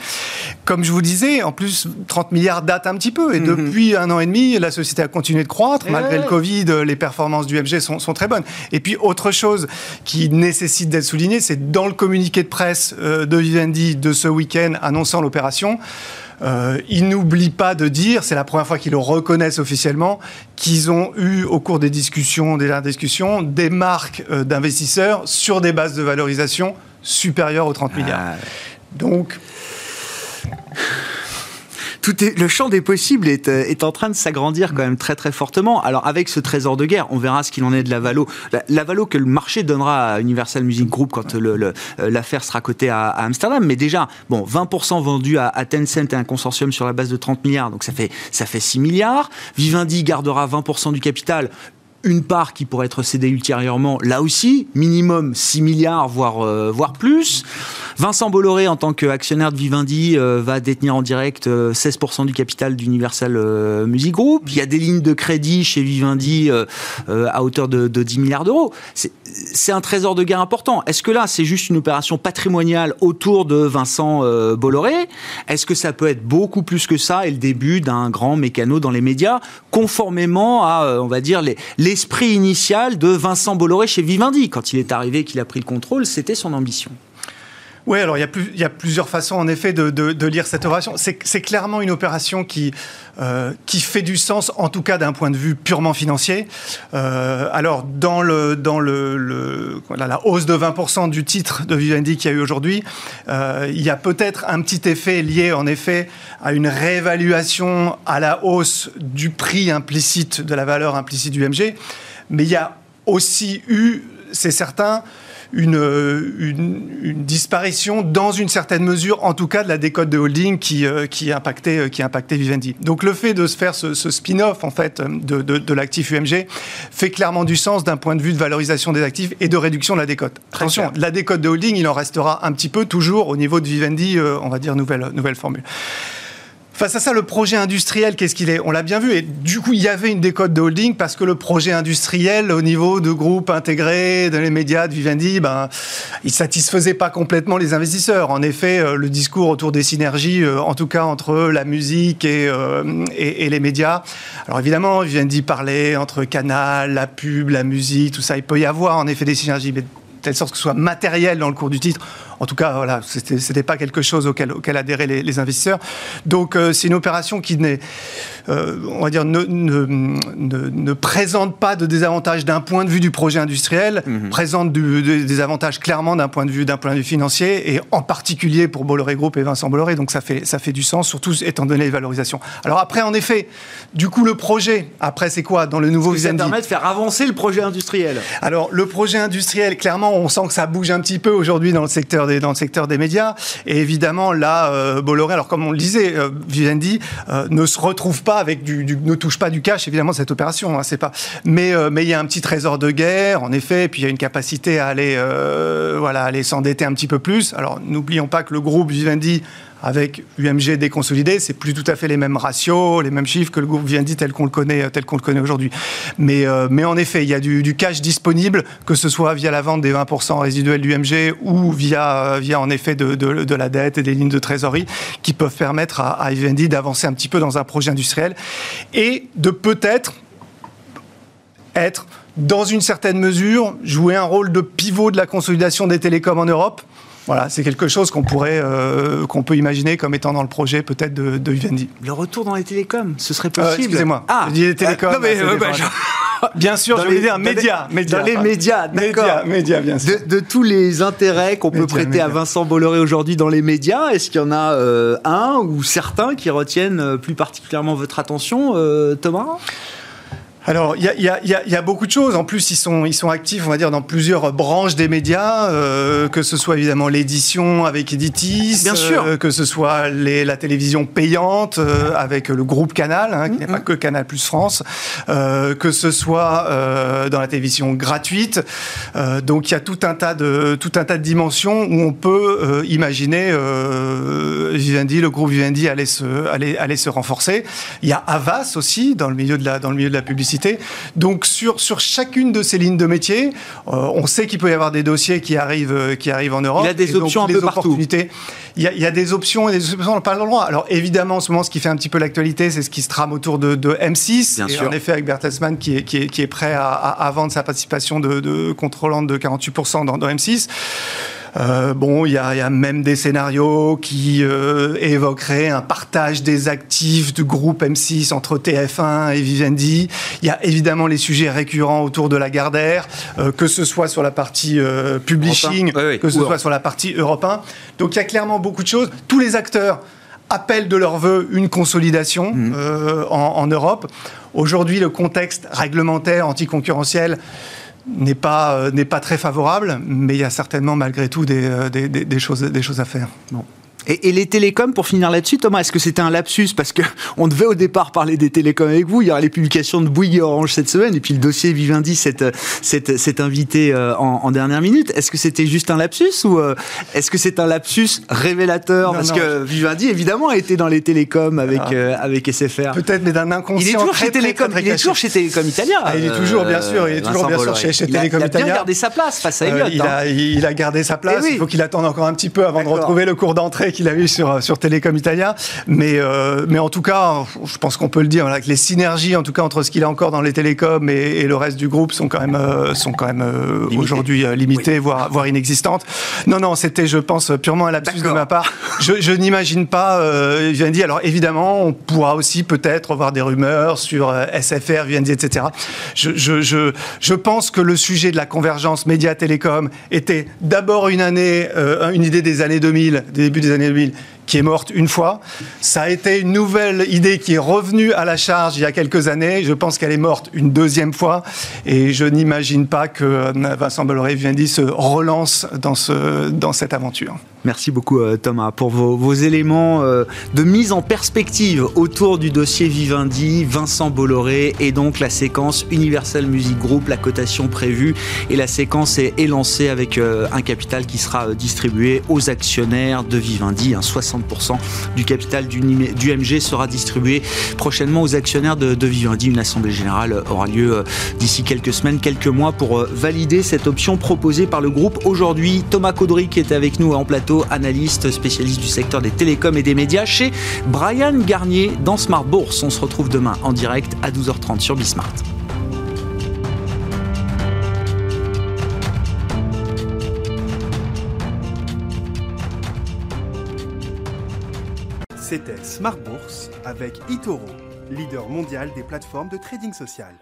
Comme je vous disais, en plus, 30 milliards date un petit peu. Et mhm. depuis un an et demi, la société a continué de croître. Malgré le Covid, les performances du MG sont, très bonnes. Et puis, autre chose qui nécessite d'être soulignée, c'est dans le communiqué de presse euh, de Vivendi de ce week-end annonçant l'opération, euh, ils n'oublient pas de dire, c'est la première fois qu'ils le reconnaissent officiellement, qu'ils ont eu au cours des discussions, des discussions, des marques euh, d'investisseurs sur des bases de valorisation supérieures aux 30 milliards. Ah. Donc tout est, le champ des possibles est, euh, est en train de s'agrandir quand même très très fortement. Alors avec ce trésor de guerre, on verra ce qu'il en est de la Valo. La, Valo que le marché donnera à Universal Music Group quand euh, l'affaire sera cotée à, Amsterdam. Mais déjà, bon, 20% vendus à, à, Tencent et un consortium sur la base de 30 milliards, donc ça fait, ça fait 6 milliards. Vivendi gardera 20% du capital une part qui pourrait être cédée ultérieurement, là aussi, minimum 6 milliards, voire, euh, voire plus. Vincent Bolloré, en tant qu'actionnaire de Vivendi, euh, va détenir en direct 16% euh, du capital d'Universal Music Group. Il y a des lignes de crédit chez Vivendi à hauteur de, de 10 milliards d'euros. C'est un trésor de guerre important. Est-ce que là, c'est juste une opération patrimoniale autour de Vincent Bolloré? Est-ce que ça peut être beaucoup plus que ça et le début d'un grand mécano dans les médias, conformément à, on va dire, les l'esprit initial de Vincent Bolloré chez Vivendi. Quand il est arrivé, qu'il a pris le contrôle, c'était son ambition. Oui, alors il y, a plusieurs façons en effet de, lire cette opération. C'est clairement une opération qui, euh, qui fait du sens, en tout cas d'un point de vue purement financier. Euh, alors dans, la hausse de 20% du titre de Vivendi qu'il y a eu aujourd'hui, euh, il y a peut-être un petit effet lié en effet à une réévaluation à la hausse du prix implicite, de la valeur implicite du MG. Mais il y a aussi eu, c'est certain, une, une, disparition dans une certaine mesure, en tout cas de la décote de holding qui, euh, qui, impactait, euh, qui impactait Vivendi. Donc le fait de se faire ce, spin-off en fait de, de, l'actif UMG fait clairement du sens d'un point de vue de valorisation des actifs et de réduction de la décote. Attention, la décote de holding, il en restera un petit peu toujours au niveau de Vivendi, euh, on va dire nouvelle, nouvelle formule. Face à ça, le projet industriel, qu'est-ce qu'il est On l'a bien vu. Et du coup, il y avait une décote de holding parce que le projet industriel, au niveau de groupes intégrés, dans les médias de Vivendi, ben, il satisfaisait pas complètement les investisseurs. En effet, euh, le discours autour des synergies, euh, en tout cas entre la musique et, euh, et, et les médias. Alors évidemment, Vivendi parlait entre Canal, la pub, la musique, tout ça. Il peut y avoir en effet des synergies, mais de telle sorte que ce soit matériel dans le cours du titre. En tout cas, voilà, c'était, c'était pas quelque chose auquel, auquel adhéraient les, les investisseurs. Donc, euh, c'est une opération qui n'est, euh, on va dire, ne, ne, ne, ne présente pas de désavantages d'un point de vue du projet industriel, présente du- de- des avantages clairement d'un point de vue d'un point de vue financier et en particulier pour Bolloré Group et Vincent Bolloré. Donc, ça fait ça fait du sens, surtout étant donné les valorisations. Alors après, en effet, du coup, le projet après, c'est quoi dans le nouveau Ça Vivendi permet de faire avancer le projet industriel? alors, le projet industriel, clairement, on sent que ça bouge un petit peu aujourd'hui dans le secteur des, dans le secteur des médias. Et évidemment, là, euh, Bolloré, alors comme on le disait, euh, Vivendi euh, ne se retrouve pas avec du, ne touche pas du cash, évidemment, cette opération. hein, c'est pas. Mais, mais il y a un petit trésor de guerre, en effet, et puis il y a une capacité à aller, voilà, aller s'endetter un petit peu plus. Alors, n'oublions pas que le groupe Vivendi avec UMG déconsolidé, c'est plus tout à fait les mêmes ratios, les mêmes chiffres que le groupe Vivendi tel qu'on le connaît, tel qu'on le connaît aujourd'hui. Mais, euh, en effet, il y a du, cash disponible, que ce soit via la vente des 20% résiduels d'UMG ou via, euh, via en effet de la dette et des lignes de trésorerie qui peuvent permettre à, à Vivendi d'avancer un petit peu dans un projet industriel et de peut-être être, dans une certaine mesure, jouer un rôle de pivot de la consolidation des télécoms en Europe. Voilà, c'est quelque chose qu'on pourrait, euh, qu'on peut imaginer comme étant dans le projet peut-être de, de Vivendi. Le retour dans les télécoms, ce serait Euh, possible. Excusez-moi, Ah, je dis les télécoms. Euh, non, mais, c'est des bah, je- Bien sûr, Dans je voulais dire dans les- média, média. Dans les médias, d'accord. Média, média, bien sûr. De, de tous les intérêts qu'on peut prêter à. Vincent Bolloré aujourd'hui dans les médias, est-ce qu'il y en a un ou certains qui retiennent plus particulièrement votre attention, Thomas? Alors, il y a, il y a- il y a- il y a beaucoup de choses. En plus, ils sont, ils sont actifs, on va dire, dans plusieurs branches des médias, euh, que ce soit évidemment l'édition avec Editis, Bien sûr. euh, que ce soit les- la télévision payante euh, avec le groupe Canal, hein, qui n'est pas que Canal Plus France, que ce soit dans la télévision gratuite. Donc, il y a tout un tas de tout un tas de dimensions où on peut imaginer Vivendi, le groupe Vivendi allait se allait, allait se renforcer. Il y a Avas aussi dans le milieu de la dans le milieu de la publicité. Donc sur sur chacune de ces lignes de métier, euh, on sait qu'il peut y avoir des dossiers qui arrivent euh, qui arrivent en Europe. Il a des Et donc, options un peu partout. opportunités. Il y, a, il y a des options et des options pas l'endroit. Alors évidemment, en ce moment, ce qui fait un petit peu l'actualité, c'est ce qui se trame autour de, de M6. Bien et sûr. en effet, avec Bertelsmann qui est, qui est, qui est prêt à, à- à vendre sa participation de, de contrôlante de 48% dans, dans M6. Euh, bon, il y, a il y a même des scénarios qui euh, évoqueraient un partage des actifs du groupe M6 entre TF1 et Vivendi. Il y a évidemment les sujets récurrents autour de la Gardère, euh, que ce soit sur la partie publishing, que ce Ou soit sur la partie Europe 1. Donc il y a clairement beaucoup de choses. Tous les acteurs appellent de leur vœu une consolidation en, en Europe. Aujourd'hui, le contexte réglementaire anticoncurrentiel n'est pas, euh, n'est pas très favorable, mais il y a certainement malgré tout des, euh, choses, des choses à faire. Et, et les télécoms, pour finir là-dessus, Thomas, est-ce que c'était un lapsus Parce que on devait au départ parler des télécoms avec vous. Il y aura les publications de Bouygues et Orange cette semaine, et puis le dossier Vivendi s'est s'est- s'est invité euh, en, en dernière minute. Est-ce que c'était juste un lapsus ou euh, est-ce que c'est un lapsus révélateur Non, Parce non. que Vivendi, évidemment, a été dans les télécoms avec, Ah. euh, avec SFR. Peut-être, mais d'un inconscient Il est toujours très, chez Télécom. très, très il est toujours chez Télécom Italia. Ah, il est toujours, bien sûr, il est toujours bien sûr chez- chez Il a- Télécom Il a bien gardé sa place face à Euh, Elliott. il, hein. a, il a gardé sa place. Eh oui. Il faut qu'il attende encore un petit peu avant de retrouver le cours d'entrée qu'il a eu sur, sur Télécom Italia. Mais, euh, mais en tout cas, je pense qu'on peut le dire, voilà, que les synergies, en tout cas, entre ce qu'il a encore dans les télécoms et, et le reste du groupe sont quand même, euh, sont quand même euh, aujourd'hui limitées, voire, voire inexistantes. Non, non, c'était, je pense, purement un lapsus de ma part. Je, je n'imagine pas, Vivendi. Alors évidemment, on pourra aussi peut-être voir des rumeurs sur SFR, Vivendi, etc. Je, je, je, je pense que le sujet de la convergence média-télécom était d'abord une année, une idée des années 2000, des débuts des années 2000 qui est morte une fois. Ça a été une nouvelle idée qui est revenue à la charge il y a quelques années. Je pense qu'elle est morte une deuxième fois. Et je n'imagine pas que euh, Vincent Bolloré Vivendi se relance dans, ce, dans cette aventure. Merci beaucoup euh, Thomas pour vos, éléments euh, de mise en perspective autour du dossier Vivendi, Vincent Bolloré et donc la séquence Universal Music Group, la cotation prévue et la séquence est, lancée avec euh, un capital qui sera distribué aux actionnaires de Vivendi, un 60 60% du capital du, du, MG sera distribué prochainement aux actionnaires de, Vivendi. Une assemblée générale aura lieu d'ici quelques semaines, quelques mois pour valider cette option proposée par le groupe. Aujourd'hui, Thomas Caudry qui est avec nous en plateau, analyste spécialiste du secteur des télécoms et des médias chez Brian Garnier dans Smart Bourse. On se retrouve demain en direct à 12h30 sur Bismart. C'était Smart Bourse avec Itoro, leader mondial des plateformes de trading social.